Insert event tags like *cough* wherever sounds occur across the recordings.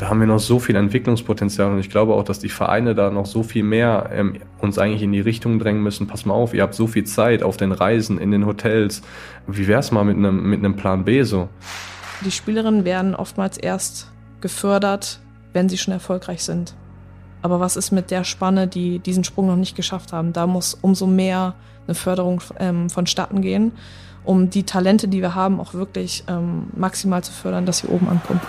da haben wir noch so viel Entwicklungspotenzial und ich glaube auch, dass die Vereine da noch so viel mehr ähm, uns eigentlich in die Richtung drängen müssen. Pass mal auf, ihr habt so viel Zeit auf den Reisen, in den Hotels. Wie wär's mal mit einem mit Plan B so? Die Spielerinnen werden oftmals erst gefördert, wenn sie schon erfolgreich sind. Aber was ist mit der Spanne, die diesen Sprung noch nicht geschafft haben? Da muss umso mehr eine Förderung ähm, vonstatten gehen, um die Talente, die wir haben, auch wirklich ähm, maximal zu fördern, dass sie oben ankommen.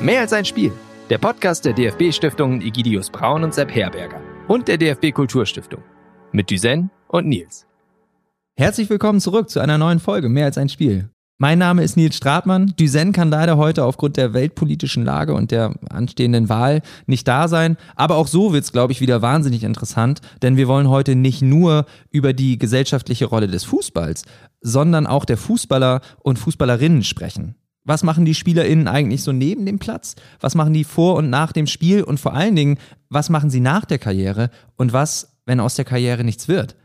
Mehr als ein Spiel. Der Podcast der DFB-Stiftungen Egidius Braun und Sepp Herberger und der DFB Kulturstiftung. Mit Düsen und Nils. Herzlich willkommen zurück zu einer neuen Folge Mehr als ein Spiel. Mein Name ist Nils Stratmann. Düsen kann leider heute aufgrund der weltpolitischen Lage und der anstehenden Wahl nicht da sein. Aber auch so wird's, glaube ich, wieder wahnsinnig interessant, denn wir wollen heute nicht nur über die gesellschaftliche Rolle des Fußballs, sondern auch der Fußballer und Fußballerinnen sprechen. Was machen die SpielerInnen eigentlich so neben dem Platz? Was machen die vor und nach dem Spiel? Und vor allen Dingen, was machen sie nach der Karriere? Und was, wenn aus der Karriere nichts wird?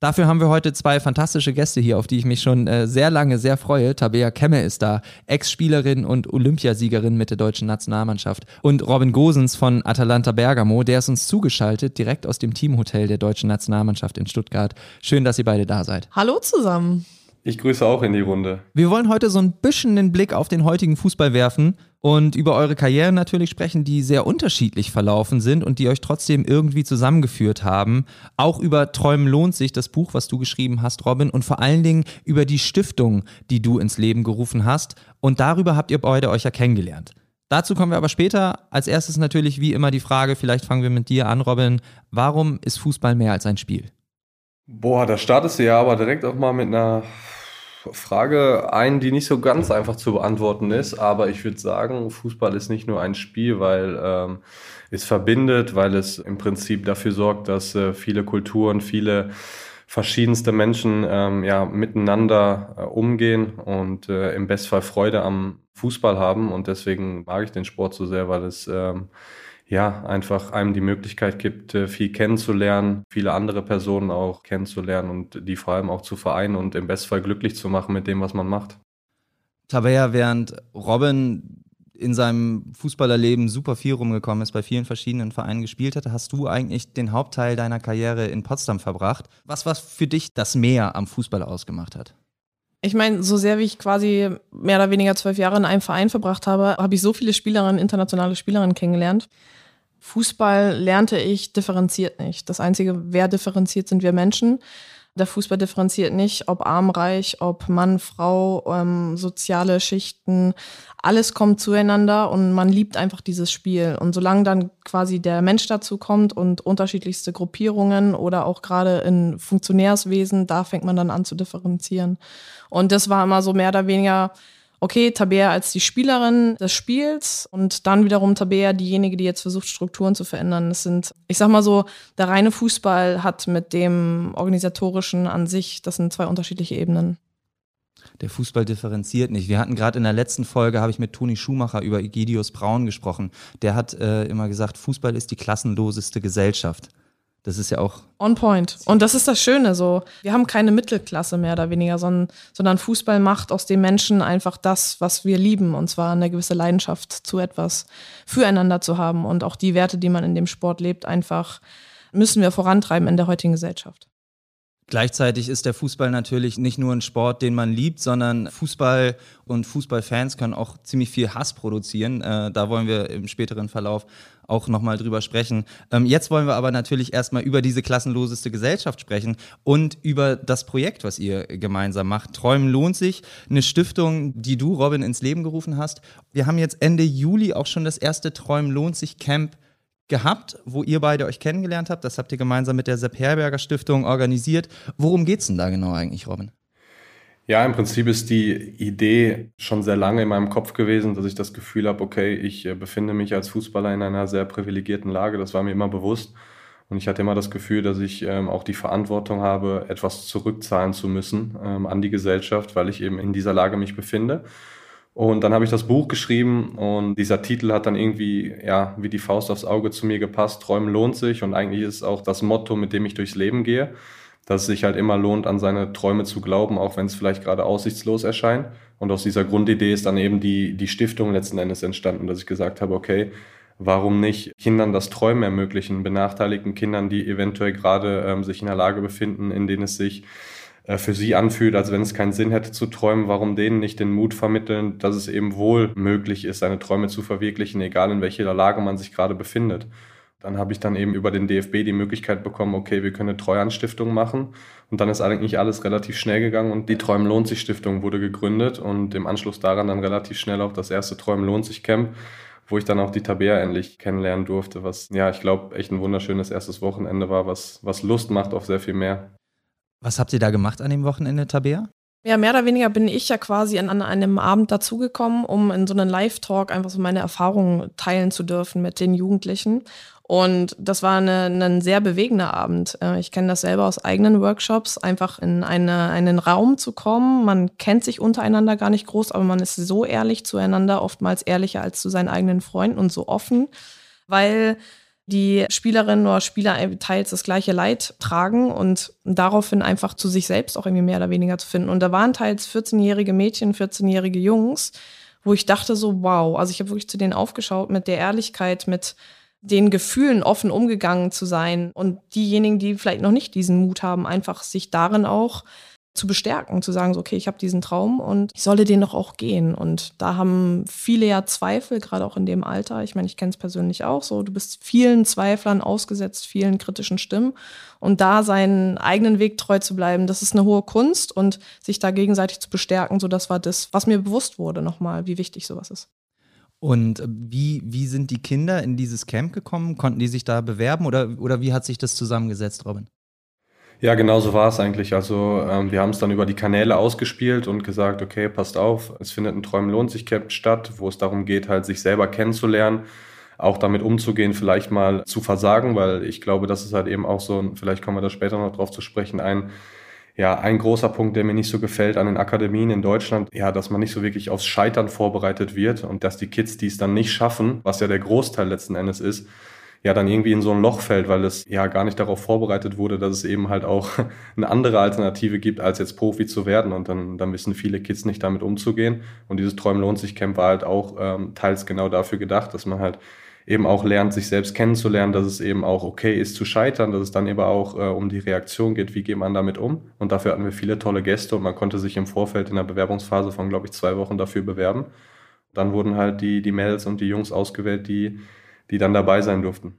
Dafür haben wir heute zwei fantastische Gäste hier, auf die ich mich schon äh, sehr lange sehr freue. Tabea Kemme ist da, Ex-Spielerin und Olympiasiegerin mit der deutschen Nationalmannschaft. Und Robin Gosens von Atalanta Bergamo, der ist uns zugeschaltet, direkt aus dem Teamhotel der deutschen Nationalmannschaft in Stuttgart. Schön, dass ihr beide da seid. Hallo zusammen. Ich grüße auch in die Runde. Wir wollen heute so ein bisschen den Blick auf den heutigen Fußball werfen und über eure Karrieren natürlich sprechen, die sehr unterschiedlich verlaufen sind und die euch trotzdem irgendwie zusammengeführt haben. Auch über Träumen lohnt sich, das Buch, was du geschrieben hast, Robin, und vor allen Dingen über die Stiftung, die du ins Leben gerufen hast. Und darüber habt ihr beide euch ja kennengelernt. Dazu kommen wir aber später. Als erstes natürlich wie immer die Frage, vielleicht fangen wir mit dir an, Robin. Warum ist Fußball mehr als ein Spiel? Boah, da startest du ja aber direkt auch mal mit einer Frage ein, die nicht so ganz einfach zu beantworten ist, aber ich würde sagen, Fußball ist nicht nur ein Spiel, weil ähm, es verbindet, weil es im Prinzip dafür sorgt, dass äh, viele Kulturen, viele verschiedenste Menschen ähm, ja miteinander äh, umgehen und äh, im Bestfall Freude am Fußball haben. Und deswegen mag ich den Sport so sehr, weil es ähm, ja, einfach einem die Möglichkeit gibt, äh, viel kennenzulernen, viele andere Personen auch kennenzulernen und die vor allem auch zu vereinen und im Bestfall glücklich zu machen mit dem, was man macht. Tabea, während Robin in seinem Fußballerleben super viel rumgekommen ist, bei vielen verschiedenen Vereinen gespielt hat, hast du eigentlich den Hauptteil deiner Karriere in Potsdam verbracht. Was was für dich das Mehr am Fußball ausgemacht hat? Ich meine, so sehr wie ich quasi mehr oder weniger zwölf Jahre in einem Verein verbracht habe, habe ich so viele Spielerinnen, internationale Spielerinnen kennengelernt. Fußball lernte ich differenziert nicht. Das Einzige, wer differenziert, sind wir Menschen. Der Fußball differenziert nicht, ob arm, reich, ob Mann, Frau, ähm, soziale Schichten. Alles kommt zueinander und man liebt einfach dieses Spiel. Und solange dann quasi der Mensch dazu kommt und unterschiedlichste Gruppierungen oder auch gerade in Funktionärswesen, da fängt man dann an zu differenzieren. Und das war immer so mehr oder weniger okay, Tabea als die Spielerin des Spiels und dann wiederum Tabea diejenige, die jetzt versucht, Strukturen zu verändern. Das sind, ich sag mal so, der reine Fußball hat mit dem organisatorischen an sich, das sind zwei unterschiedliche Ebenen. Der Fußball differenziert nicht. Wir hatten gerade in der letzten Folge, habe ich mit Toni Schumacher über Egidius Braun gesprochen. Der hat äh, immer gesagt, Fußball ist die klassenloseste Gesellschaft. Das ist ja auch. On point. Und das ist das Schöne so. Wir haben keine Mittelklasse mehr oder weniger, sondern, sondern Fußball macht aus den Menschen einfach das, was wir lieben. Und zwar eine gewisse Leidenschaft zu etwas füreinander zu haben. Und auch die Werte, die man in dem Sport lebt, einfach müssen wir vorantreiben in der heutigen Gesellschaft. Gleichzeitig ist der Fußball natürlich nicht nur ein Sport, den man liebt, sondern Fußball und Fußballfans können auch ziemlich viel Hass produzieren. Äh, da wollen wir im späteren Verlauf auch nochmal drüber sprechen. Ähm, jetzt wollen wir aber natürlich erstmal über diese klassenloseste Gesellschaft sprechen und über das Projekt, was ihr gemeinsam macht. Träumen lohnt sich. Eine Stiftung, die du, Robin, ins Leben gerufen hast. Wir haben jetzt Ende Juli auch schon das erste Träumen lohnt sich Camp gehabt, wo ihr beide euch kennengelernt habt. Das habt ihr gemeinsam mit der Sepp Herberger Stiftung organisiert. Worum geht es denn da genau eigentlich, Robin? Ja, im Prinzip ist die Idee schon sehr lange in meinem Kopf gewesen, dass ich das Gefühl habe, okay, ich äh, befinde mich als Fußballer in einer sehr privilegierten Lage. Das war mir immer bewusst. Und ich hatte immer das Gefühl, dass ich ähm, auch die Verantwortung habe, etwas zurückzahlen zu müssen ähm, an die Gesellschaft, weil ich eben in dieser Lage mich befinde. Und dann habe ich das Buch geschrieben und dieser Titel hat dann irgendwie, ja, wie die Faust aufs Auge zu mir gepasst. Träumen lohnt sich und eigentlich ist auch das Motto, mit dem ich durchs Leben gehe, dass es sich halt immer lohnt, an seine Träume zu glauben, auch wenn es vielleicht gerade aussichtslos erscheint. Und aus dieser Grundidee ist dann eben die, die Stiftung letzten Endes entstanden, dass ich gesagt habe, okay, warum nicht Kindern das Träumen ermöglichen, benachteiligten Kindern, die eventuell gerade ähm, sich in der Lage befinden, in denen es sich äh, für sie anfühlt, als wenn es keinen Sinn hätte zu träumen, warum denen nicht den Mut vermitteln, dass es eben wohl möglich ist, seine Träume zu verwirklichen, egal in welcher Lage man sich gerade befindet. Dann habe ich dann eben über den DFB die Möglichkeit bekommen, okay, wir können eine Treuhandstiftung machen. Und dann ist eigentlich alles relativ schnell gegangen und die Träumen lohnt sich Stiftung wurde gegründet und im Anschluss daran dann relativ schnell auch das erste Träumen lohnt sich Camp, wo ich dann auch die Tabea endlich kennenlernen durfte, was ja, ich glaube, echt ein wunderschönes erstes Wochenende war, was, was Lust macht auf sehr viel mehr. Was habt ihr da gemacht an dem Wochenende, Tabea? Ja, mehr oder weniger bin ich ja quasi an, an einem Abend dazugekommen, um in so einen Live-Talk einfach so meine Erfahrungen teilen zu dürfen mit den Jugendlichen. Und das war eine, ein sehr bewegender Abend. Äh, ich kenne das selber aus eigenen Workshops, einfach in eine, einen Raum zu kommen. Man kennt sich untereinander gar nicht groß, aber man ist so ehrlich zueinander, oftmals ehrlicher als zu seinen eigenen Freunden und so offen, weil die Spielerinnen oder Spieler teils das gleiche Leid tragen und daraufhin einfach zu sich selbst auch irgendwie mehr oder weniger zu finden. Und da waren teils 14-jährige Mädchen, 14-jährige Jungs, wo ich dachte so, wow, also ich habe wirklich zu denen aufgeschaut mit der Ehrlichkeit, mit den Gefühlen offen umgegangen zu sein und diejenigen, die vielleicht noch nicht diesen Mut haben, einfach sich darin auch zu bestärken, zu sagen, so, okay, ich habe diesen Traum und ich solle den doch auch gehen. Und da haben viele ja Zweifel, gerade auch in dem Alter. Ich meine, ich kenne es persönlich auch so. Du bist vielen Zweiflern ausgesetzt, vielen kritischen Stimmen. Und da seinen eigenen Weg treu zu bleiben, das ist eine hohe Kunst und sich da gegenseitig zu bestärken, so das war das, was mir bewusst wurde nochmal, wie wichtig sowas ist. Und wie, wie sind die Kinder in dieses Camp gekommen? Konnten die sich da bewerben oder, oder wie hat sich das zusammengesetzt, Robin? Ja, genau so war es eigentlich. Also ähm, wir haben es dann über die Kanäle ausgespielt und gesagt, okay, passt auf, es findet ein Träumen lohnt sich Camp statt, wo es darum geht, halt sich selber kennenzulernen, auch damit umzugehen, vielleicht mal zu versagen, weil ich glaube, das ist halt eben auch so, vielleicht kommen wir da später noch drauf zu sprechen, ein ja, ein großer Punkt, der mir nicht so gefällt an den Akademien in Deutschland, ja, dass man nicht so wirklich aufs Scheitern vorbereitet wird und dass die Kids, die es dann nicht schaffen, was ja der Großteil letzten Endes ist, ja dann irgendwie in so ein Loch fällt, weil es ja gar nicht darauf vorbereitet wurde, dass es eben halt auch *laughs* eine andere Alternative gibt, als jetzt Profi zu werden. Und dann, dann wissen viele Kids nicht damit umzugehen. Und dieses Träumen lohnt sich Camp war halt auch ähm, teils genau dafür gedacht, dass man halt eben auch lernt, sich selbst kennenzulernen, dass es eben auch okay ist zu scheitern, dass es dann eben auch äh, um die Reaktion geht, wie geht man damit um. Und dafür hatten wir viele tolle Gäste und man konnte sich im Vorfeld in der Bewerbungsphase von, glaube ich, zwei Wochen dafür bewerben. Dann wurden halt die, die Mädels und die Jungs ausgewählt, die die dann dabei sein durften.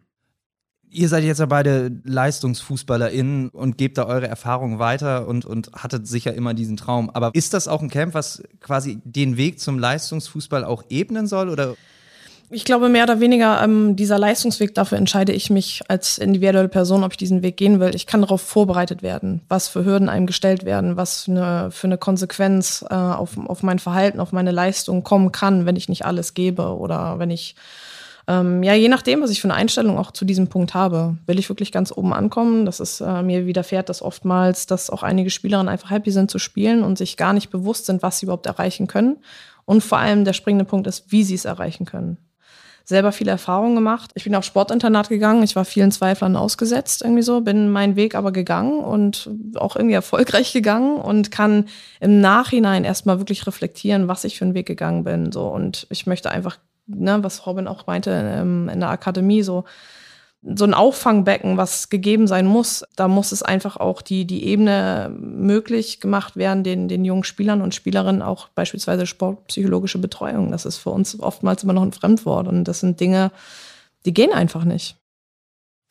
Ihr seid jetzt ja beide LeistungsfußballerInnen und gebt da eure Erfahrungen weiter und, und hattet sicher immer diesen Traum. Aber ist das auch ein Camp, was quasi den Weg zum Leistungsfußball auch ebnen soll? Oder? Ich glaube, mehr oder weniger ähm, dieser Leistungsweg, dafür entscheide ich mich als individuelle Person, ob ich diesen Weg gehen will. Ich kann darauf vorbereitet werden, was für Hürden einem gestellt werden, was für eine, für eine Konsequenz äh, auf, auf mein Verhalten, auf meine Leistung kommen kann, wenn ich nicht alles gebe oder wenn ich ähm, ja, je nachdem, was ich für eine Einstellung auch zu diesem Punkt habe, will ich wirklich ganz oben ankommen. Das ist äh, mir widerfährt das oftmals, dass auch einige Spielerinnen einfach happy sind zu spielen und sich gar nicht bewusst sind, was sie überhaupt erreichen können. Und vor allem der springende Punkt ist, wie sie es erreichen können selber viele Erfahrungen gemacht. Ich bin auf Sportinternat gegangen, ich war vielen Zweiflern ausgesetzt, irgendwie so, bin meinen Weg aber gegangen und auch irgendwie erfolgreich gegangen und kann im Nachhinein erstmal wirklich reflektieren, was ich für einen Weg gegangen bin. So. Und ich möchte einfach ne, was Robin auch meinte ähm, in der Akademie, so, so ein Auffangbecken, was gegeben sein muss. Da muss es einfach auch die, die Ebene möglich gemacht werden, den, den jungen Spielern und Spielerinnen auch beispielsweise sportpsychologische Betreuung. Das ist für uns oftmals immer noch ein Fremdwort und das sind Dinge, die gehen einfach nicht.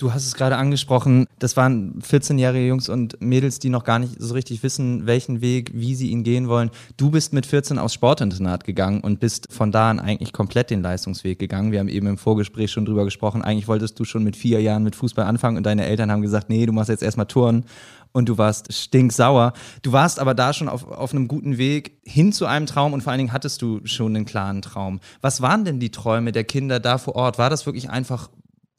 Du hast es gerade angesprochen, das waren 14-jährige Jungs und Mädels, die noch gar nicht so richtig wissen, welchen Weg, wie sie ihn gehen wollen. Du bist mit 14 aufs Sportinternat gegangen und bist von da an eigentlich komplett den Leistungsweg gegangen. Wir haben eben im Vorgespräch schon drüber gesprochen. Eigentlich wolltest du schon mit vier Jahren mit Fußball anfangen und deine Eltern haben gesagt, nee, du machst jetzt erstmal Touren und du warst stinksauer. Du warst aber da schon auf, auf einem guten Weg hin zu einem Traum und vor allen Dingen hattest du schon einen klaren Traum. Was waren denn die Träume der Kinder da vor Ort? War das wirklich einfach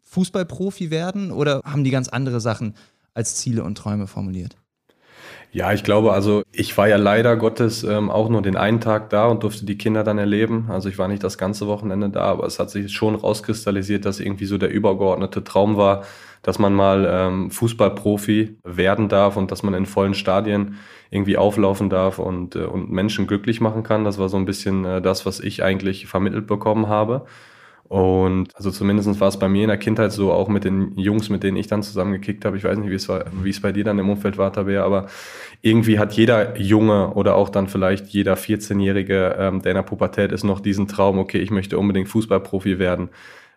Fußballprofi werden oder haben die ganz andere Sachen als Ziele und Träume formuliert? Ja, ich glaube, also ich war ja leider Gottes ähm, auch nur den einen Tag da und durfte die Kinder dann erleben. Also ich war nicht das ganze Wochenende da, aber es hat sich schon rauskristallisiert, dass irgendwie so der übergeordnete Traum war, dass man mal ähm, Fußballprofi werden darf und dass man in vollen Stadien irgendwie auflaufen darf und, äh, und Menschen glücklich machen kann. Das war so ein bisschen äh, das, was ich eigentlich vermittelt bekommen habe. Und also zumindest war es bei mir in der Kindheit so, auch mit den Jungs, mit denen ich dann zusammengekickt habe. Ich weiß nicht, wie es, war, wie es bei dir dann im Umfeld war, Tabea, aber irgendwie hat jeder Junge oder auch dann vielleicht jeder 14-Jährige, ähm, der in der Pubertät ist, noch diesen Traum, okay, ich möchte unbedingt Fußballprofi werden.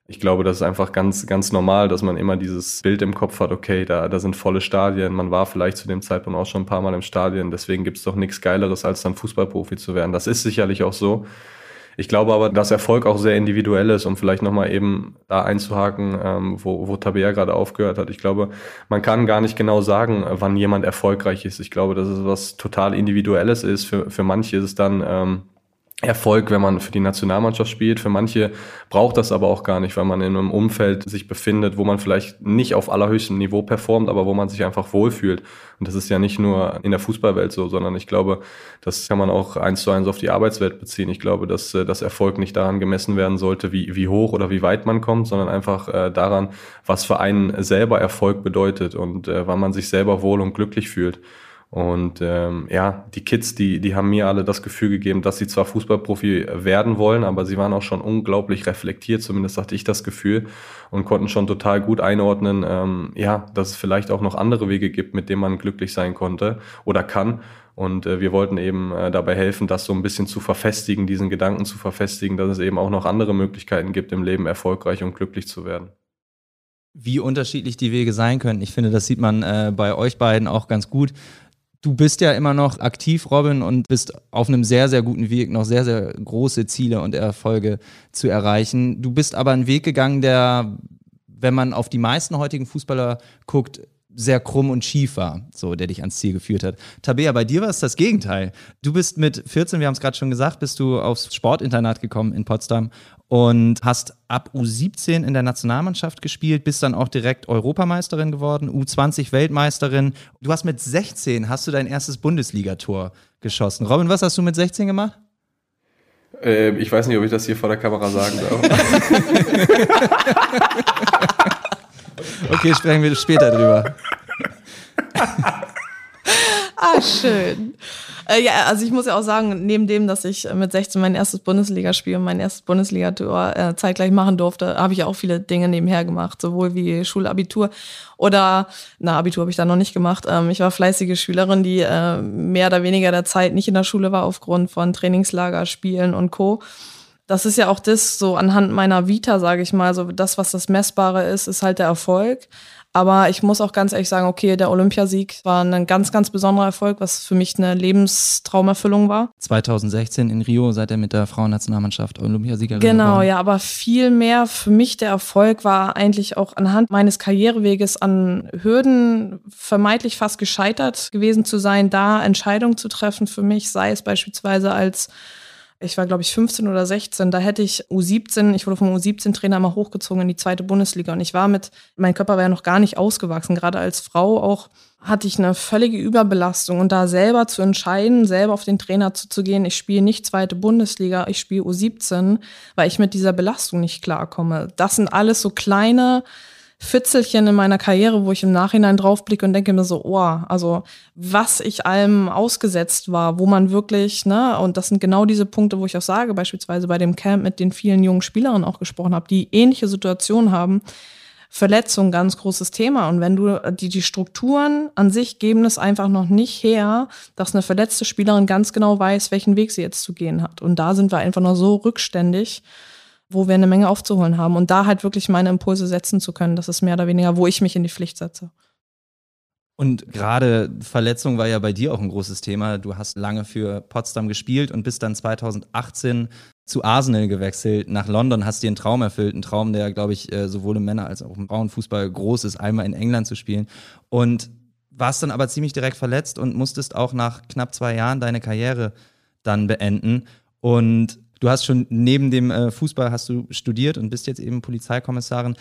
Ich glaube, das ist einfach ganz, ganz normal, dass man immer dieses Bild im Kopf hat, okay, da, da sind volle Stadien. Man war vielleicht zu dem Zeitpunkt auch schon ein paar Mal im Stadion. Deswegen gibt es doch nichts Geileres, als dann Fußballprofi zu werden. Das ist sicherlich auch so. Ich glaube aber, dass Erfolg auch sehr individuell ist, um vielleicht nochmal eben da einzuhaken, ähm, wo, wo Tabea gerade aufgehört hat. Ich glaube, man kann gar nicht genau sagen, wann jemand erfolgreich ist. Ich glaube, dass es was total Individuelles ist. Für, für manche ist es dann ähm, Erfolg, wenn man für die Nationalmannschaft spielt. Für manche braucht das aber auch gar nicht, weil man in einem Umfeld sich befindet, wo man vielleicht nicht auf allerhöchstem Niveau performt, aber wo man sich einfach wohlfühlt. Und das ist ja nicht nur in der Fußballwelt so, sondern ich glaube, das kann man auch eins zu eins auf die Arbeitswelt beziehen. Ich glaube, dass äh, das Erfolg nicht daran gemessen werden sollte, wie, wie hoch oder wie weit man kommt, sondern einfach äh, daran, was für einen selber Erfolg bedeutet und äh, wann man sich selber wohl und glücklich fühlt. Und ähm, ja, die Kids, die, die haben mir alle das Gefühl gegeben, dass sie zwar Fußballprofi werden wollen, aber sie waren auch schon unglaublich reflektiert, zumindest hatte ich das Gefühl, und konnten schon total gut einordnen, ähm, ja, dass es vielleicht auch noch andere Wege gibt, mit denen man glücklich sein konnte oder kann. Und äh, wir wollten eben äh, dabei helfen, das so ein bisschen zu verfestigen, diesen Gedanken zu verfestigen, dass es eben auch noch andere Möglichkeiten gibt, im Leben erfolgreich und glücklich zu werden wie unterschiedlich die Wege sein können. Ich finde, das sieht man äh, bei euch beiden auch ganz gut. Du bist ja immer noch aktiv, Robin, und bist auf einem sehr, sehr guten Weg, noch sehr, sehr große Ziele und Erfolge zu erreichen. Du bist aber einen Weg gegangen, der, wenn man auf die meisten heutigen Fußballer guckt, sehr krumm und schief war, so der dich ans Ziel geführt hat. Tabea, bei dir war es das Gegenteil. Du bist mit 14, wir haben es gerade schon gesagt, bist du aufs Sportinternat gekommen in Potsdam und hast ab U17 in der Nationalmannschaft gespielt, bist dann auch direkt Europameisterin geworden, U20 Weltmeisterin. Du hast mit 16 hast du dein erstes Bundesligator geschossen. Robin, was hast du mit 16 gemacht? Äh, ich weiß nicht, ob ich das hier vor der Kamera sagen darf. *laughs* okay, sprechen wir später drüber. *laughs* ah, schön. Äh, ja, also ich muss ja auch sagen, neben dem, dass ich mit 16 mein erstes Bundesligaspiel und mein erstes Bundesligator äh, zeitgleich machen durfte, habe ich auch viele Dinge nebenher gemacht, sowohl wie Schulabitur oder, na, Abitur habe ich da noch nicht gemacht. Ähm, ich war fleißige Schülerin, die äh, mehr oder weniger der Zeit nicht in der Schule war aufgrund von Trainingslager, Spielen und Co das ist ja auch das so anhand meiner Vita, sage ich mal, so das, was das Messbare ist, ist halt der Erfolg. Aber ich muss auch ganz ehrlich sagen, okay, der Olympiasieg war ein ganz, ganz besonderer Erfolg, was für mich eine Lebenstraumerfüllung war. 2016 in Rio seid ihr mit der Frauennationalmannschaft Olympiasiegerin Genau, geworden. ja, aber viel mehr für mich der Erfolg war eigentlich auch anhand meines Karriereweges an Hürden vermeintlich fast gescheitert gewesen zu sein, da Entscheidungen zu treffen für mich, sei es beispielsweise als ich war, glaube ich, 15 oder 16, da hätte ich U17, ich wurde vom U17-Trainer mal hochgezogen in die zweite Bundesliga. Und ich war mit, mein Körper war ja noch gar nicht ausgewachsen, gerade als Frau auch hatte ich eine völlige Überbelastung. Und da selber zu entscheiden, selber auf den Trainer zuzugehen, ich spiele nicht zweite Bundesliga, ich spiele U17, weil ich mit dieser Belastung nicht klarkomme. Das sind alles so kleine Fitzelchen in meiner Karriere, wo ich im Nachhinein draufblicke und denke mir so, oh, also was ich allem ausgesetzt war, wo man wirklich, ne, und das sind genau diese Punkte, wo ich auch sage, beispielsweise bei dem Camp mit den vielen jungen Spielerinnen auch gesprochen habe, die ähnliche Situationen haben. Verletzung, ganz großes Thema. Und wenn du die, die Strukturen an sich geben es einfach noch nicht her, dass eine verletzte Spielerin ganz genau weiß, welchen Weg sie jetzt zu gehen hat. Und da sind wir einfach nur so rückständig wo wir eine Menge aufzuholen haben und da halt wirklich meine Impulse setzen zu können. Das ist mehr oder weniger, wo ich mich in die Pflicht setze. Und gerade Verletzung war ja bei dir auch ein großes Thema. Du hast lange für Potsdam gespielt und bist dann 2018 zu Arsenal gewechselt, nach London, hast dir einen Traum erfüllt, einen Traum, der, glaube ich, äh, sowohl im Männer- als auch im Frauenfußball groß ist, einmal in England zu spielen. Und warst dann aber ziemlich direkt verletzt und musstest auch nach knapp zwei Jahren deine Karriere dann beenden. Und Du hast schon neben dem äh, Fußball hast du studiert und bist jetzt eben Polizeikommissarin.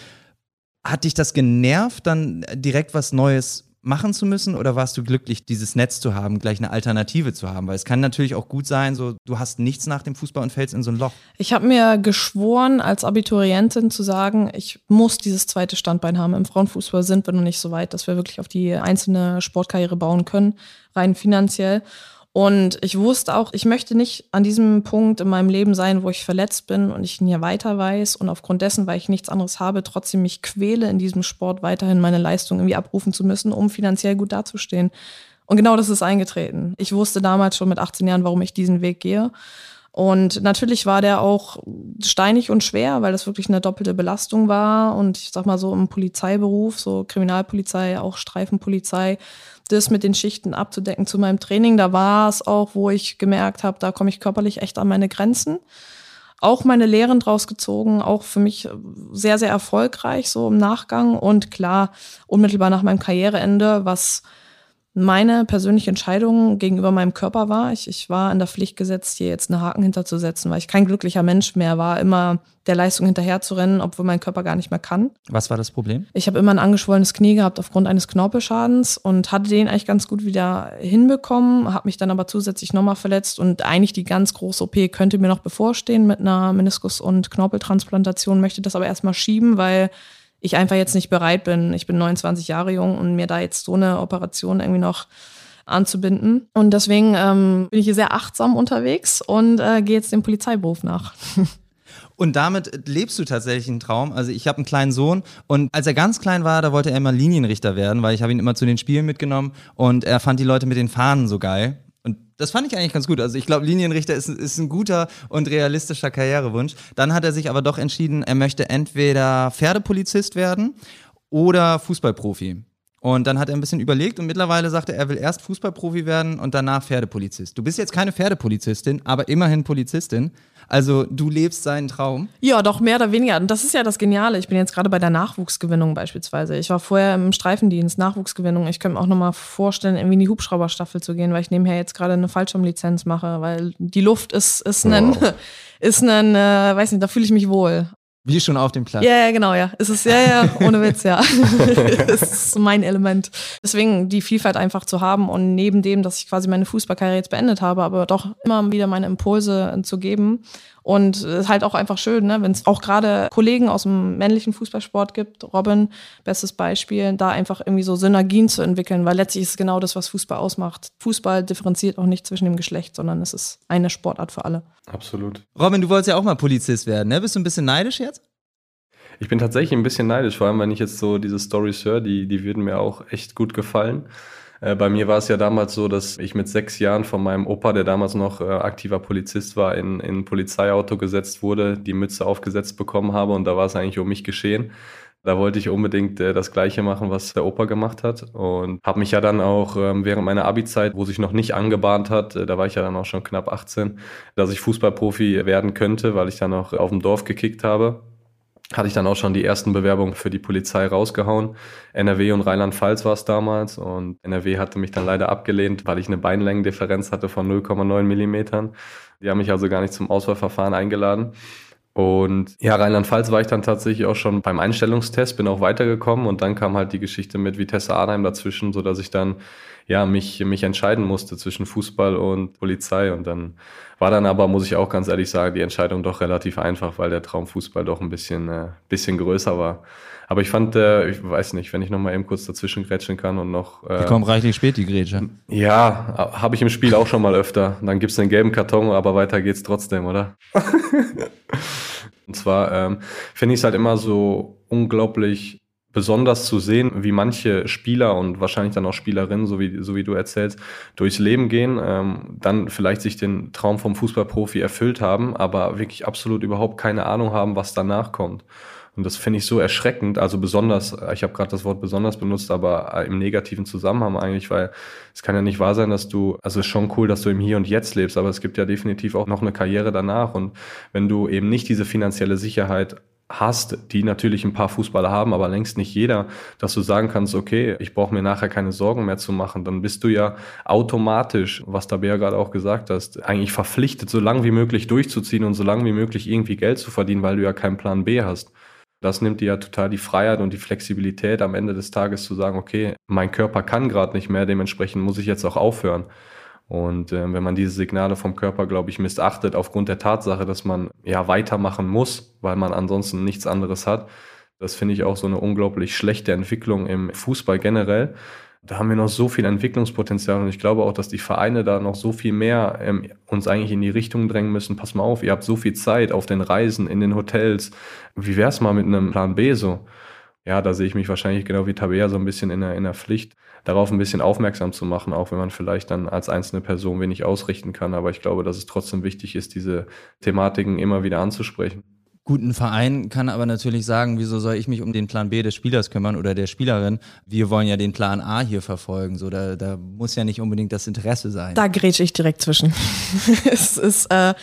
Hat dich das genervt, dann direkt was Neues machen zu müssen oder warst du glücklich, dieses Netz zu haben, gleich eine Alternative zu haben? Weil es kann natürlich auch gut sein, so du hast nichts nach dem Fußball und fällst in so ein Loch. Ich habe mir geschworen, als Abiturientin zu sagen, ich muss dieses zweite Standbein haben. Im Frauenfußball sind wir noch nicht so weit, dass wir wirklich auf die einzelne Sportkarriere bauen können, rein finanziell. Und ich wusste auch, ich möchte nicht an diesem Punkt in meinem Leben sein, wo ich verletzt bin und ich nie weiter weiß und aufgrund dessen, weil ich nichts anderes habe, trotzdem mich quäle in diesem Sport weiterhin meine Leistung irgendwie abrufen zu müssen, um finanziell gut dazustehen. Und genau das ist eingetreten. Ich wusste damals schon mit 18 Jahren, warum ich diesen Weg gehe. Und natürlich war der auch steinig und schwer, weil das wirklich eine doppelte Belastung war. Und ich sag mal so im Polizeiberuf, so Kriminalpolizei, auch Streifenpolizei, das mit den Schichten abzudecken zu meinem Training, da war es auch, wo ich gemerkt habe, da komme ich körperlich echt an meine Grenzen. Auch meine Lehren draus gezogen, auch für mich sehr, sehr erfolgreich so im Nachgang. Und klar, unmittelbar nach meinem Karriereende, was meine persönliche Entscheidung gegenüber meinem Körper war. Ich, ich war in der Pflicht gesetzt, hier jetzt einen Haken hinterzusetzen, weil ich kein glücklicher Mensch mehr war, immer der Leistung hinterherzurennen, obwohl mein Körper gar nicht mehr kann. Was war das Problem? Ich habe immer ein angeschwollenes Knie gehabt aufgrund eines Knorpelschadens und hatte den eigentlich ganz gut wieder hinbekommen, habe mich dann aber zusätzlich nochmal verletzt und eigentlich die ganz große OP könnte mir noch bevorstehen mit einer Meniskus- und Knorpeltransplantation, möchte das aber erstmal schieben, weil ich einfach jetzt nicht bereit bin. Ich bin 29 Jahre jung und mir da jetzt so eine Operation irgendwie noch anzubinden. Und deswegen ähm, bin ich hier sehr achtsam unterwegs und äh, gehe jetzt dem Polizeiberuf nach. *laughs* Und damit lebst du tatsächlich einen Traum. Also ich habe einen kleinen Sohn und als er ganz klein war, da wollte er immer Linienrichter werden, weil ich habe ihn immer zu den Spielen mitgenommen und er fand die Leute mit den Fahnen so geil. Das fand ich eigentlich ganz gut. Also ich glaube, Linienrichter ist, ist ein guter und realistischer Karrierewunsch. Dann hat er sich aber doch entschieden, er möchte entweder Pferdepolizist werden oder Fußballprofi. Und dann hat er ein bisschen überlegt und mittlerweile sagt er, er will erst Fußballprofi werden und danach Pferdepolizist. Du bist jetzt keine Pferdepolizistin, aber immerhin Polizistin. Also du lebst seinen Traum. Ja, doch mehr oder weniger. Und das ist ja das Geniale. Ich bin jetzt gerade bei der Nachwuchsgewinnung beispielsweise. Ich war vorher im Streifendienst, Nachwuchsgewinnung. Ich könnte mir auch nochmal vorstellen, irgendwie in die Hubschrauberstaffel zu gehen, weil ich nebenher jetzt gerade eine Fallschirmlizenz mache, weil die Luft ist, ist ein, wow. *laughs* ist ein, äh, weiß nicht, da fühle ich mich wohl. Wie schon auf dem Platz. Ja, ja, genau, ja. Es ist, ja, ja, ohne Witz, ja. *laughs* das ist mein Element. Deswegen die Vielfalt einfach zu haben und neben dem, dass ich quasi meine Fußballkarriere jetzt beendet habe, aber doch immer wieder meine Impulse zu geben und es ist halt auch einfach schön, ne, wenn es auch gerade Kollegen aus dem männlichen Fußballsport gibt, Robin, bestes Beispiel, da einfach irgendwie so Synergien zu entwickeln, weil letztlich ist es genau das, was Fußball ausmacht. Fußball differenziert auch nicht zwischen dem Geschlecht, sondern es ist eine Sportart für alle. Absolut. Robin, du wolltest ja auch mal Polizist werden, ne? Bist du ein bisschen neidisch jetzt? Ich bin tatsächlich ein bisschen neidisch, vor allem wenn ich jetzt so diese Stories höre, die, die würden mir auch echt gut gefallen. Äh, bei mir war es ja damals so, dass ich mit sechs Jahren von meinem Opa, der damals noch äh, aktiver Polizist war, in, in ein Polizeiauto gesetzt wurde, die Mütze aufgesetzt bekommen habe und da war es eigentlich um mich geschehen. Da wollte ich unbedingt äh, das Gleiche machen, was der Opa gemacht hat. Und habe mich ja dann auch ähm, während meiner Abi-Zeit, wo sich noch nicht angebahnt hat, äh, da war ich ja dann auch schon knapp 18, dass ich Fußballprofi werden könnte, weil ich dann auch auf dem Dorf gekickt habe hatte ich dann auch schon die ersten Bewerbungen für die Polizei rausgehauen. NRW und Rheinland-Pfalz war es damals und NRW hatte mich dann leider abgelehnt, weil ich eine Beinlängendifferenz hatte von 0,9 Millimetern. Die haben mich also gar nicht zum Auswahlverfahren eingeladen. Und ja, Rheinland-Pfalz war ich dann tatsächlich auch schon beim Einstellungstest, bin auch weitergekommen und dann kam halt die Geschichte mit Vitesse Arnheim dazwischen, so dass ich dann ja mich mich entscheiden musste zwischen Fußball und Polizei und dann war dann aber muss ich auch ganz ehrlich sagen, die Entscheidung doch relativ einfach, weil der Traum Fußball doch ein bisschen äh, bisschen größer war. Aber ich fand, äh, ich weiß nicht, wenn ich noch mal eben kurz dazwischen grätschen kann und noch. Äh, die kommt reichlich spät, die Grätsche. Ja, habe ich im Spiel auch schon mal öfter. Dann gibt's den gelben Karton, aber weiter geht's trotzdem, oder? *laughs* und zwar ähm, finde ich es halt immer so unglaublich besonders zu sehen, wie manche Spieler und wahrscheinlich dann auch Spielerinnen, so wie, so wie du erzählst, durchs Leben gehen, ähm, dann vielleicht sich den Traum vom Fußballprofi erfüllt haben, aber wirklich absolut überhaupt keine Ahnung haben, was danach kommt. Und das finde ich so erschreckend, also besonders, ich habe gerade das Wort besonders benutzt, aber äh, im negativen Zusammenhang eigentlich, weil es kann ja nicht wahr sein, dass du, also es ist schon cool, dass du im Hier und Jetzt lebst, aber es gibt ja definitiv auch noch eine Karriere danach. Und wenn du eben nicht diese finanzielle Sicherheit hast, die natürlich ein paar Fußballer haben, aber längst nicht jeder, dass du sagen kannst, okay, ich brauche mir nachher keine Sorgen mehr zu machen, dann bist du ja automatisch, was da Bea gerade auch gesagt hast, eigentlich verpflichtet, so lange wie möglich durchzuziehen und so lange wie möglich irgendwie Geld zu verdienen, weil du ja keinen Plan B hast. Das nimmt dir ja total die Freiheit und die Flexibilität am Ende des Tages zu sagen, okay, mein Körper kann gerade nicht mehr, dementsprechend muss ich jetzt auch aufhören. Und äh, wenn man diese Signale vom Körper, glaube ich, missachtet, aufgrund der Tatsache, dass man ja weitermachen muss, weil man ansonsten nichts anderes hat, das finde ich auch so eine unglaublich schlechte Entwicklung im Fußball generell. Da haben wir noch so viel Entwicklungspotenzial und ich glaube auch, dass die Vereine da noch so viel mehr ähm, uns eigentlich in die Richtung drängen müssen. Pass mal auf, ihr habt so viel Zeit auf den Reisen, in den Hotels. Wie wär's mal mit einem Plan B so? Ja, da sehe ich mich wahrscheinlich genau wie Tabea so ein bisschen in der, in der Pflicht, darauf ein bisschen aufmerksam zu machen, auch wenn man vielleicht dann als einzelne Person wenig ausrichten kann. Aber ich glaube, dass es trotzdem wichtig ist, diese Thematiken immer wieder anzusprechen guten Verein kann aber natürlich sagen, wieso soll ich mich um den Plan B des Spielers kümmern oder der Spielerin? Wir wollen ja den Plan A hier verfolgen. So, da, da muss ja nicht unbedingt das Interesse sein. Da grätsche ich direkt zwischen. *laughs* es ist äh,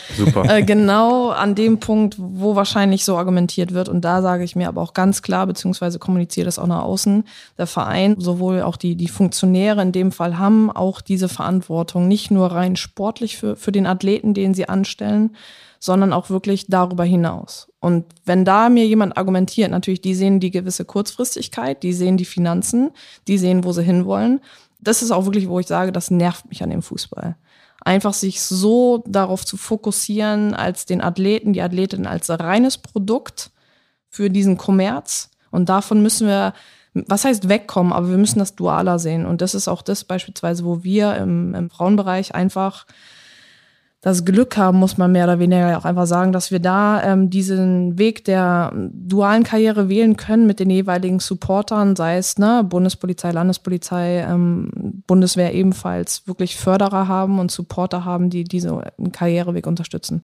äh, genau an dem Punkt, wo wahrscheinlich so argumentiert wird. Und da sage ich mir aber auch ganz klar, beziehungsweise kommuniziere das auch nach außen, der Verein, sowohl auch die, die Funktionäre in dem Fall haben auch diese Verantwortung, nicht nur rein sportlich für, für den Athleten, den sie anstellen, sondern auch wirklich darüber hinaus. Und wenn da mir jemand argumentiert, natürlich, die sehen die gewisse Kurzfristigkeit, die sehen die Finanzen, die sehen, wo sie hinwollen. Das ist auch wirklich, wo ich sage, das nervt mich an dem Fußball. Einfach sich so darauf zu fokussieren, als den Athleten, die Athletin als reines Produkt für diesen Kommerz. Und davon müssen wir, was heißt wegkommen, aber wir müssen das dualer sehen. Und das ist auch das beispielsweise, wo wir im, im Frauenbereich einfach das Glück haben, muss man mehr oder weniger auch einfach sagen, dass wir da ähm, diesen Weg der dualen Karriere wählen können mit den jeweiligen Supportern, sei es ne, Bundespolizei, Landespolizei, ähm, Bundeswehr ebenfalls wirklich Förderer haben und Supporter haben, die diesen Karriereweg unterstützen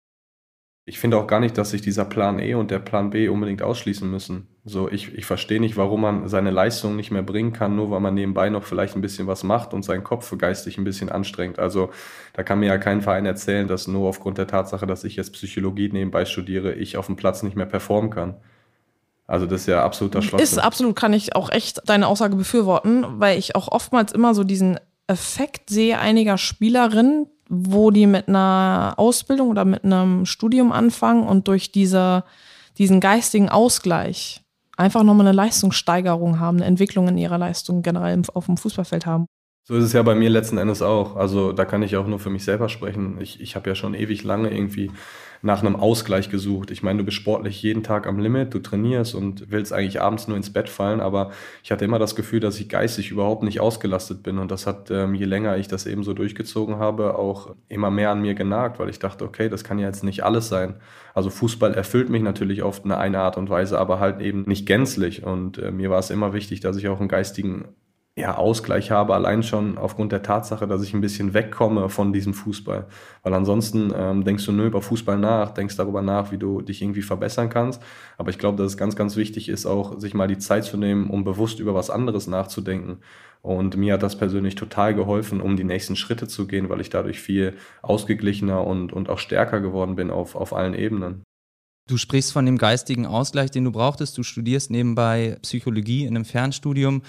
ich finde auch gar nicht, dass sich dieser Plan E und der Plan B unbedingt ausschließen müssen. So, ich, ich verstehe nicht, warum man seine Leistung nicht mehr bringen kann, nur weil man nebenbei noch vielleicht ein bisschen was macht und seinen Kopf geistig ein bisschen anstrengt. Also da kann mir ja kein Verein erzählen, dass nur aufgrund der Tatsache, dass ich jetzt Psychologie nebenbei studiere, ich auf dem Platz nicht mehr performen kann. Also das ist ja absoluter Schwachsinn. Ist absolut, kann ich auch echt deine Aussage befürworten, weil ich auch oftmals immer so diesen Effekt sehe einiger Spielerinnen, wo die mit einer Ausbildung oder mit einem Studium anfangen und durch diese, diesen geistigen Ausgleich einfach nochmal eine Leistungssteigerung haben, eine Entwicklung in ihrer Leistung generell auf dem Fußballfeld haben. So ist es ja bei mir letzten Endes auch. Also da kann ich auch nur für mich selber sprechen. Ich, ich habe ja schon ewig lange irgendwie nach einem Ausgleich gesucht. Ich meine, du bist sportlich jeden Tag am Limit, du trainierst und willst eigentlich abends nur ins Bett fallen, aber ich hatte immer das Gefühl, dass ich geistig überhaupt nicht ausgelastet bin und das hat, ähm, je länger ich das eben so durchgezogen habe, auch immer mehr an mir genagt, weil ich dachte, okay, das kann ja jetzt nicht alles sein. Also Fußball erfüllt mich natürlich auf eine, eine Art und Weise, aber halt eben nicht gänzlich und äh, mir war es immer wichtig, dass ich auch einen geistigen ja, Ausgleich habe, allein schon aufgrund der Tatsache, dass ich ein bisschen wegkomme von diesem Fußball. Weil ansonsten ähm, denkst du nur über Fußball nach, denkst darüber nach, wie du dich irgendwie verbessern kannst. Aber ich glaube, dass es ganz, ganz wichtig ist, auch sich mal die Zeit zu nehmen, um bewusst über was anderes nachzudenken. Und mir hat das persönlich total geholfen, um die nächsten Schritte zu gehen, weil ich dadurch viel ausgeglichener und, und auch stärker geworden bin auf, auf allen Ebenen. Du sprichst von dem geistigen Ausgleich, den du brauchtest. Du studierst nebenbei Psychologie in einem Fernstudium.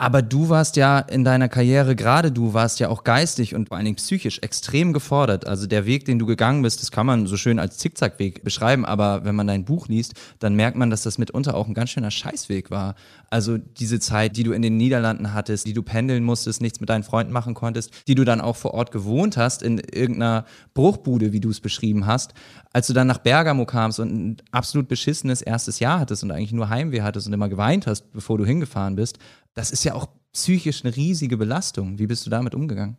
Aber du warst ja in deiner Karriere, gerade du warst ja auch geistig und vor allen Dingen psychisch extrem gefordert. Also der Weg, den du gegangen bist, das kann man so schön als Zickzackweg beschreiben, aber wenn man dein Buch liest, dann merkt man, dass das mitunter auch ein ganz schöner Scheißweg war. Also diese Zeit, die du in den Niederlanden hattest, die du pendeln musstest, nichts mit deinen Freunden machen konntest, die du dann auch vor Ort gewohnt hast, in irgendeiner Bruchbude, wie du es beschrieben hast. Als du dann nach Bergamo kamst und ein absolut beschissenes erstes Jahr hattest und eigentlich nur Heimweh hattest und immer geweint hast, bevor du hingefahren bist, das ist ja auch psychisch eine riesige Belastung. Wie bist du damit umgegangen?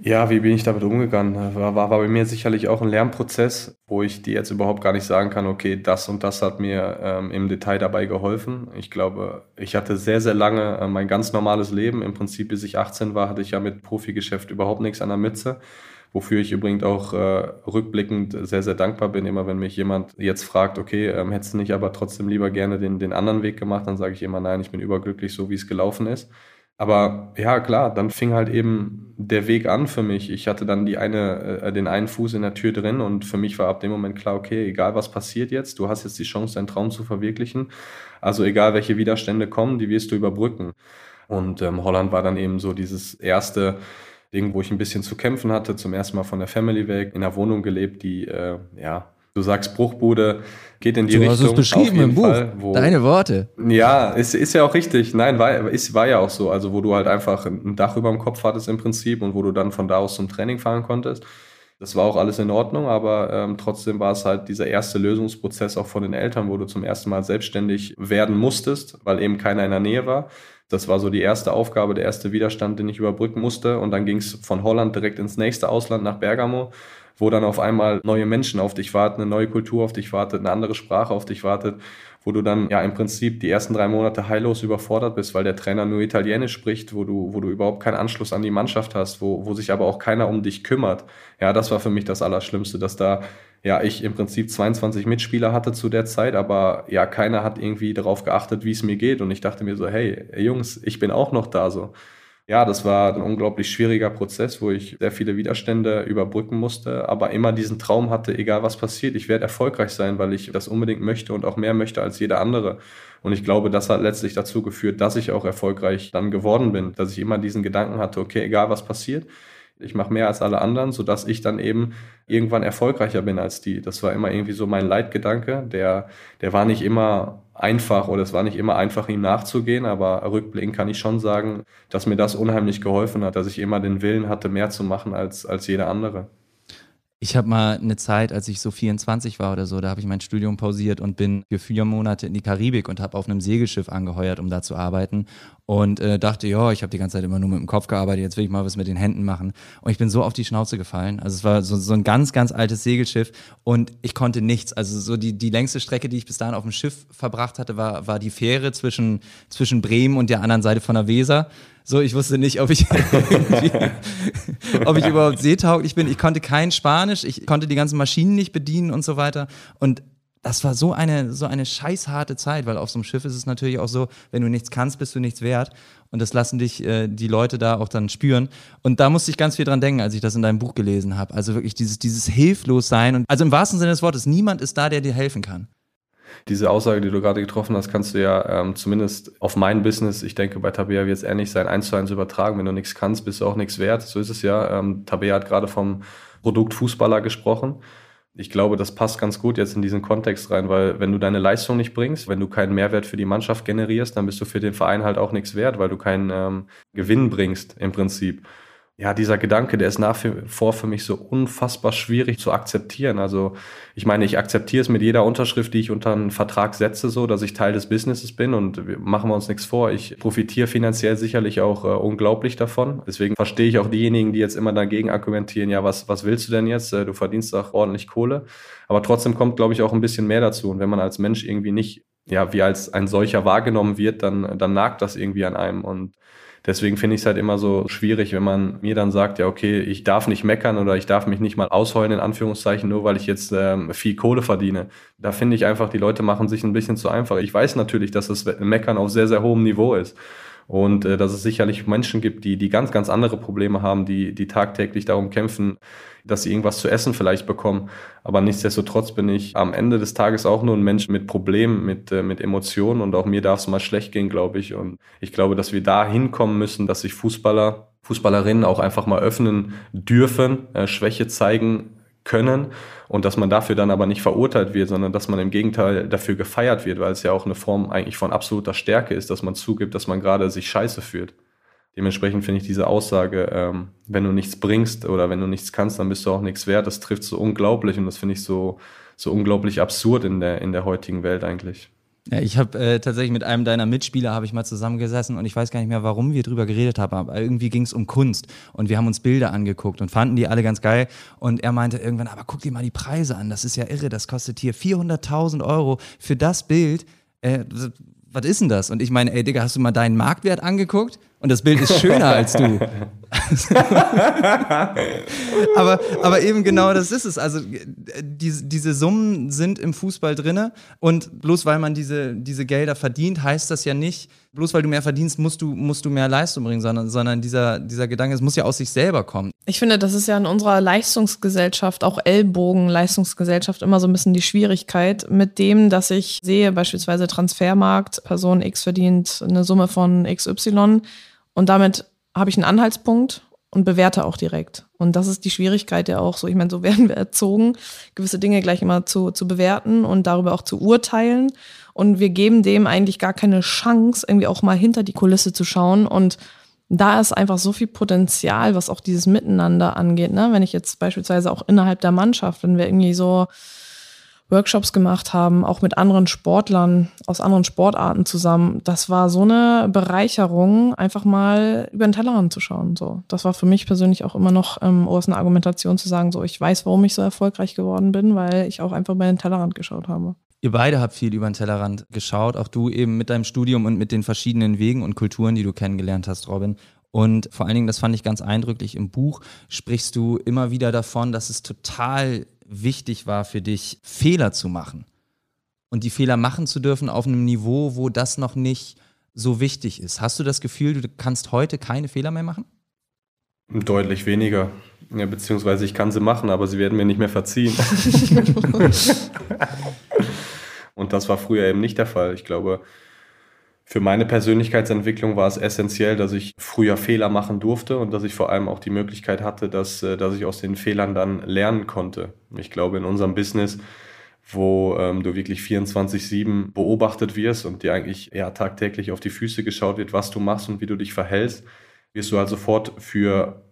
Ja, wie bin ich damit umgegangen? War, war, war bei mir sicherlich auch ein Lernprozess, wo ich dir jetzt überhaupt gar nicht sagen kann, okay, das und das hat mir ähm, im Detail dabei geholfen. Ich glaube, ich hatte sehr, sehr lange äh, mein ganz normales Leben. Im Prinzip, bis ich 18 war, hatte ich ja mit Profigeschäft überhaupt nichts an der Mütze wofür ich übrigens auch äh, rückblickend sehr, sehr dankbar bin. Immer wenn mich jemand jetzt fragt, okay, ähm, hättest du nicht aber trotzdem lieber gerne den, den anderen Weg gemacht, dann sage ich immer, nein, ich bin überglücklich, so wie es gelaufen ist. Aber ja, klar, dann fing halt eben der Weg an für mich. Ich hatte dann die eine, äh, den einen Fuß in der Tür drin und für mich war ab dem Moment klar, okay, egal was passiert jetzt, du hast jetzt die Chance, deinen Traum zu verwirklichen. Also egal welche Widerstände kommen, die wirst du überbrücken. Und ähm, Holland war dann eben so dieses erste, Ding, wo ich ein bisschen zu kämpfen hatte, zum ersten Mal von der Family weg, in einer Wohnung gelebt, die äh, ja Du sagst Bruchbude, geht in die so Richtung. hast du es beschrieben im Buch. Fall, wo, Deine Worte. Ja, ist, ist ja auch richtig. Nein, war, ist, war ja auch so. Also, wo du halt einfach ein Dach über dem Kopf hattest im Prinzip und wo du dann von da aus zum Training fahren konntest. Das war auch alles in Ordnung, aber ähm, trotzdem war es halt dieser erste Lösungsprozess auch von den Eltern, wo du zum ersten Mal selbstständig werden musstest, weil eben keiner in der Nähe war. Das war so die erste Aufgabe, der erste Widerstand, den ich überbrücken musste. Und dann ging es von Holland direkt ins nächste Ausland nach Bergamo wo dann auf einmal neue Menschen auf dich warten, eine neue Kultur auf dich wartet, eine andere Sprache auf dich wartet, wo du dann ja im Prinzip die ersten drei Monate heillos überfordert bist, weil der Trainer nur Italienisch spricht, wo du, wo du überhaupt keinen Anschluss an die Mannschaft hast, wo, wo sich aber auch keiner um dich kümmert. Ja, das war für mich das Allerschlimmste, dass da ja, ich im Prinzip 22 Mitspieler hatte zu der Zeit, aber ja, keiner hat irgendwie darauf geachtet, wie es mir geht. Und ich dachte mir so, hey, Jungs, ich bin auch noch da so ja, das war ein unglaublich schwieriger Prozess, wo ich sehr viele Widerstände überbrücken musste, aber immer diesen Traum hatte, egal was passiert, ich werde erfolgreich sein, weil ich das unbedingt möchte und auch mehr möchte als jeder andere. Und ich glaube, das hat letztlich dazu geführt, dass ich auch erfolgreich dann geworden bin, dass ich immer diesen Gedanken hatte, okay, egal was passiert, ich mache mehr als alle anderen, sodass ich dann eben irgendwann erfolgreicher bin als die. Das war immer irgendwie so mein Leitgedanke. Der, der war nicht immer einfach oder es war nicht immer einfach, ihm nachzugehen, aber rückblickend kann ich schon sagen, dass mir das unheimlich geholfen hat, dass ich immer den Willen hatte, mehr zu machen als, als jeder andere. Ich habe mal eine Zeit, als ich so 24 war oder so, da habe ich mein Studium pausiert und bin für vier Monate in die Karibik und habe auf einem Segelschiff angeheuert, um da zu arbeiten. Und äh, dachte, ja, ich habe die ganze Zeit immer nur mit dem Kopf gearbeitet, jetzt will ich mal was mit den Händen machen. Und ich bin so auf die Schnauze gefallen. Also es war so, so ein ganz, ganz altes Segelschiff und ich konnte nichts. Also so die, die längste Strecke, die ich bis dahin auf dem Schiff verbracht hatte, war, war die Fähre zwischen, zwischen Bremen und der anderen Seite von der Weser. So, ich wusste nicht, ob ich, *laughs* ob ich überhaupt seetauglich bin. Ich konnte kein Spanisch, ich konnte die ganzen Maschinen nicht bedienen und so weiter. Und das war so eine, so eine scheißharte Zeit, weil auf so einem Schiff ist es natürlich auch so, wenn du nichts kannst, bist du nichts wert. Und das lassen dich äh, die Leute da auch dann spüren. Und da musste ich ganz viel dran denken, als ich das in deinem Buch gelesen habe. Also wirklich dieses, dieses Hilflossein. Und also im wahrsten Sinne des Wortes, niemand ist da, der dir helfen kann. Diese Aussage, die du gerade getroffen hast, kannst du ja ähm, zumindest auf mein Business, ich denke, bei Tabea wird es ähnlich sein, eins zu eins übertragen. Wenn du nichts kannst, bist du auch nichts wert. So ist es ja. Ähm, Tabea hat gerade vom Produkt Fußballer gesprochen. Ich glaube, das passt ganz gut jetzt in diesen Kontext rein, weil wenn du deine Leistung nicht bringst, wenn du keinen Mehrwert für die Mannschaft generierst, dann bist du für den Verein halt auch nichts wert, weil du keinen ähm, Gewinn bringst im Prinzip ja, dieser Gedanke, der ist nach wie vor für mich so unfassbar schwierig zu akzeptieren. Also ich meine, ich akzeptiere es mit jeder Unterschrift, die ich unter einen Vertrag setze, so, dass ich Teil des Businesses bin und machen wir uns nichts vor. Ich profitiere finanziell sicherlich auch äh, unglaublich davon. Deswegen verstehe ich auch diejenigen, die jetzt immer dagegen argumentieren, ja, was, was willst du denn jetzt? Äh, du verdienst doch ordentlich Kohle. Aber trotzdem kommt, glaube ich, auch ein bisschen mehr dazu. Und wenn man als Mensch irgendwie nicht, ja, wie als ein solcher wahrgenommen wird, dann, dann nagt das irgendwie an einem. Und Deswegen finde ich es halt immer so schwierig, wenn man mir dann sagt, ja, okay, ich darf nicht meckern oder ich darf mich nicht mal ausheulen, in Anführungszeichen, nur weil ich jetzt ähm, viel Kohle verdiene. Da finde ich einfach, die Leute machen sich ein bisschen zu einfach. Ich weiß natürlich, dass das Meckern auf sehr, sehr hohem Niveau ist. Und äh, dass es sicherlich Menschen gibt, die, die ganz, ganz andere Probleme haben, die, die tagtäglich darum kämpfen, dass sie irgendwas zu essen vielleicht bekommen. Aber nichtsdestotrotz bin ich am Ende des Tages auch nur ein Mensch mit Problemen, mit, äh, mit Emotionen und auch mir darf es mal schlecht gehen, glaube ich. Und ich glaube, dass wir da hinkommen müssen, dass sich Fußballer, Fußballerinnen auch einfach mal öffnen dürfen, äh, Schwäche zeigen können und dass man dafür dann aber nicht verurteilt wird, sondern dass man im Gegenteil dafür gefeiert wird, weil es ja auch eine Form eigentlich von absoluter Stärke ist, dass man zugibt, dass man gerade sich scheiße fühlt. Dementsprechend finde ich diese Aussage, ähm, wenn du nichts bringst oder wenn du nichts kannst, dann bist du auch nichts wert, das trifft so unglaublich und das finde ich so, so unglaublich absurd in der, in der heutigen Welt eigentlich. Ja, ich habe äh, tatsächlich mit einem deiner Mitspieler habe ich mal zusammengesessen und ich weiß gar nicht mehr, warum wir drüber geredet haben, aber irgendwie ging es um Kunst und wir haben uns Bilder angeguckt und fanden die alle ganz geil und er meinte irgendwann, aber guck dir mal die Preise an, das ist ja irre, das kostet hier 400.000 Euro für das Bild. Äh, was ist denn das? Und ich meine, ey Digga, hast du mal deinen Marktwert angeguckt? Und das Bild ist schöner als du. *laughs* aber, aber eben genau das ist es. Also diese, diese Summen sind im Fußball drinne und bloß weil man diese, diese Gelder verdient, heißt das ja nicht, bloß weil du mehr verdienst, musst du, musst du mehr Leistung bringen, sondern, sondern dieser, dieser Gedanke, es muss ja aus sich selber kommen. Ich finde, das ist ja in unserer Leistungsgesellschaft, auch Ellbogen-Leistungsgesellschaft, immer so ein bisschen die Schwierigkeit mit dem, dass ich sehe, beispielsweise Transfermarkt, Person X verdient eine Summe von XY und damit habe ich einen Anhaltspunkt und bewerte auch direkt. Und das ist die Schwierigkeit ja auch so. Ich meine, so *laughs* werden wir erzogen, gewisse Dinge gleich immer zu, zu bewerten und darüber auch zu urteilen. Und wir geben dem eigentlich gar keine Chance, irgendwie auch mal hinter die Kulisse zu schauen. Und da ist einfach so viel Potenzial, was auch dieses Miteinander angeht. Ne? Wenn ich jetzt beispielsweise auch innerhalb der Mannschaft, wenn wir irgendwie so Workshops gemacht haben, auch mit anderen Sportlern aus anderen Sportarten zusammen. Das war so eine Bereicherung, einfach mal über den Tellerrand zu schauen. So, das war für mich persönlich auch immer noch ähm, aus einer Argumentation zu sagen, so ich weiß, warum ich so erfolgreich geworden bin, weil ich auch einfach über den Tellerrand geschaut habe. Ihr beide habt viel über den Tellerrand geschaut, auch du eben mit deinem Studium und mit den verschiedenen Wegen und Kulturen, die du kennengelernt hast, Robin. Und vor allen Dingen, das fand ich ganz eindrücklich im Buch, sprichst du immer wieder davon, dass es total wichtig war für dich, Fehler zu machen. Und die Fehler machen zu dürfen auf einem Niveau, wo das noch nicht so wichtig ist. Hast du das Gefühl, du kannst heute keine Fehler mehr machen? Deutlich weniger. Ja, beziehungsweise ich kann sie machen, aber sie werden mir nicht mehr verziehen. *laughs* Und das war früher eben nicht der Fall. Ich glaube, für meine Persönlichkeitsentwicklung war es essentiell, dass ich früher Fehler machen durfte und dass ich vor allem auch die Möglichkeit hatte, dass, äh, dass ich aus den Fehlern dann lernen konnte. Ich glaube, in unserem Business, wo ähm, du wirklich 24-7 beobachtet wirst und dir eigentlich ja, tagtäglich auf die Füße geschaut wird, was du machst und wie du dich verhältst, wirst du halt sofort für,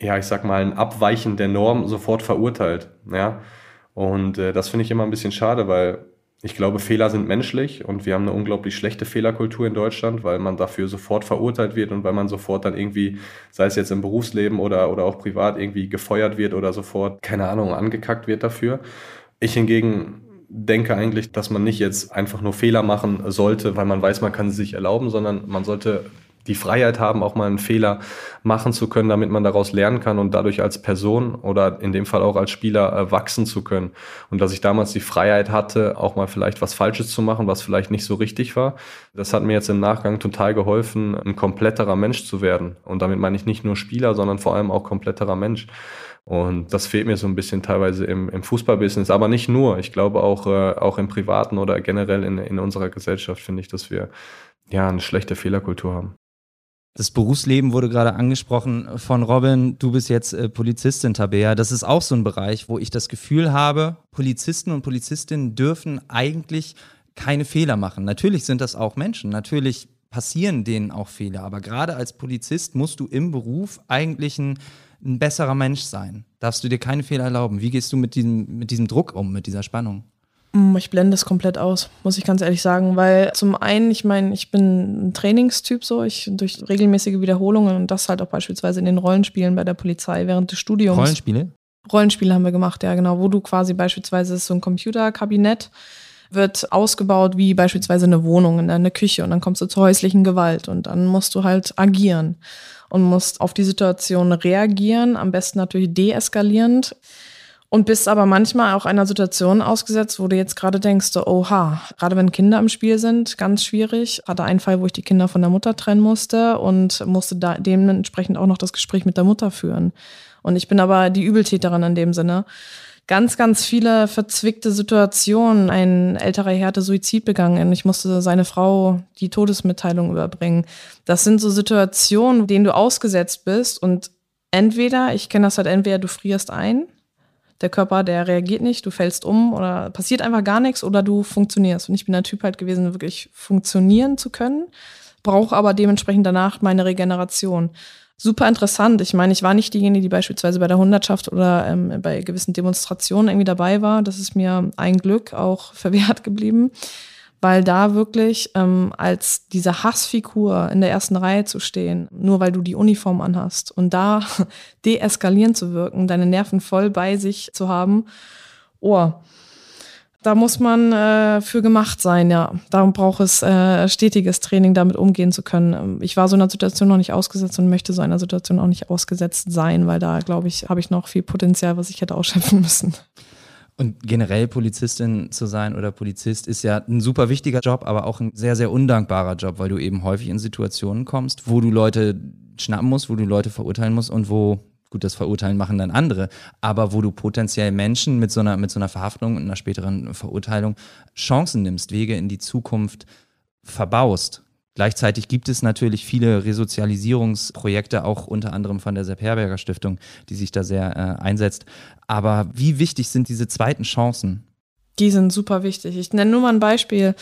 ja, ich sag mal, ein Abweichen der Norm sofort verurteilt. Ja? Und äh, das finde ich immer ein bisschen schade, weil ich glaube, Fehler sind menschlich und wir haben eine unglaublich schlechte Fehlerkultur in Deutschland, weil man dafür sofort verurteilt wird und weil man sofort dann irgendwie, sei es jetzt im Berufsleben oder, oder auch privat, irgendwie gefeuert wird oder sofort, keine Ahnung, angekackt wird dafür. Ich hingegen denke eigentlich, dass man nicht jetzt einfach nur Fehler machen sollte, weil man weiß, man kann sie sich erlauben, sondern man sollte die Freiheit haben, auch mal einen Fehler machen zu können, damit man daraus lernen kann und dadurch als Person oder in dem Fall auch als Spieler äh, wachsen zu können. Und dass ich damals die Freiheit hatte, auch mal vielleicht was Falsches zu machen, was vielleicht nicht so richtig war. Das hat mir jetzt im Nachgang total geholfen, ein kompletterer Mensch zu werden. Und damit meine ich nicht nur Spieler, sondern vor allem auch kompletterer Mensch. Und das fehlt mir so ein bisschen teilweise im, im Fußballbusiness, aber nicht nur. Ich glaube auch, äh, auch im Privaten oder generell in, in unserer Gesellschaft finde ich, dass wir ja eine schlechte Fehlerkultur haben. Das Berufsleben wurde gerade angesprochen von Robin. Du bist jetzt äh, Polizistin, Tabea. Das ist auch so ein Bereich, wo ich das Gefühl habe, Polizisten und Polizistinnen dürfen eigentlich keine Fehler machen. Natürlich sind das auch Menschen. Natürlich passieren denen auch Fehler. Aber gerade als Polizist musst du im Beruf eigentlich ein, ein besserer Mensch sein. Darfst du dir keine Fehler erlauben. Wie gehst du mit diesem, mit diesem Druck um, mit dieser Spannung? Mm, ich blende es komplett aus, muss ich ganz ehrlich sagen, weil zum einen, ich meine, ich bin ein Trainingstyp so, ich durch regelmäßige Wiederholungen und das halt auch beispielsweise in den Rollenspielen bei der Polizei während des Studiums. Rollenspiele? Rollenspiele haben wir gemacht, ja genau, wo du quasi beispielsweise ist so ein Computerkabinett wird ausgebaut wie beispielsweise eine Wohnung, eine Küche und dann kommst du zur häuslichen Gewalt und dann musst du halt agieren und musst auf die Situation reagieren, am besten natürlich deeskalierend und bist aber manchmal auch einer Situation ausgesetzt, wo du jetzt gerade denkst, so, oha, gerade wenn Kinder im Spiel sind, ganz schwierig. Hatte einen Fall, wo ich die Kinder von der Mutter trennen musste und musste da dementsprechend auch noch das Gespräch mit der Mutter führen. Und ich bin aber die Übeltäterin in dem Sinne. Ganz, ganz viele verzwickte Situationen. Ein älterer hatte Suizid begangen und ich musste seine Frau die Todesmitteilung überbringen. Das sind so Situationen, denen du ausgesetzt bist und entweder, ich kenne das halt entweder du frierst ein der Körper, der reagiert nicht, du fällst um oder passiert einfach gar nichts oder du funktionierst. Und ich bin der Typ halt gewesen, wirklich funktionieren zu können, brauche aber dementsprechend danach meine Regeneration. Super interessant. Ich meine, ich war nicht diejenige, die beispielsweise bei der Hundertschaft oder ähm, bei gewissen Demonstrationen irgendwie dabei war. Das ist mir ein Glück auch *laughs* verwehrt geblieben weil da wirklich ähm, als diese Hassfigur in der ersten Reihe zu stehen, nur weil du die Uniform anhast und da *laughs* deeskalieren zu wirken, deine Nerven voll bei sich zu haben, oh, da muss man äh, für gemacht sein, ja. Darum braucht es äh, stetiges Training, damit umgehen zu können. Ich war so einer Situation noch nicht ausgesetzt und möchte so einer Situation auch nicht ausgesetzt sein, weil da, glaube ich, habe ich noch viel Potenzial, was ich hätte ausschöpfen *laughs* müssen. Und generell Polizistin zu sein oder Polizist ist ja ein super wichtiger Job, aber auch ein sehr, sehr undankbarer Job, weil du eben häufig in Situationen kommst, wo du Leute schnappen musst, wo du Leute verurteilen musst und wo, gut, das Verurteilen machen dann andere, aber wo du potenziell Menschen mit so einer, mit so einer Verhaftung und einer späteren Verurteilung Chancen nimmst, Wege in die Zukunft verbaust. Gleichzeitig gibt es natürlich viele Resozialisierungsprojekte, auch unter anderem von der Sepp Herberger Stiftung, die sich da sehr äh, einsetzt. Aber wie wichtig sind diese zweiten Chancen? Die sind super wichtig. Ich nenne nur mal ein Beispiel.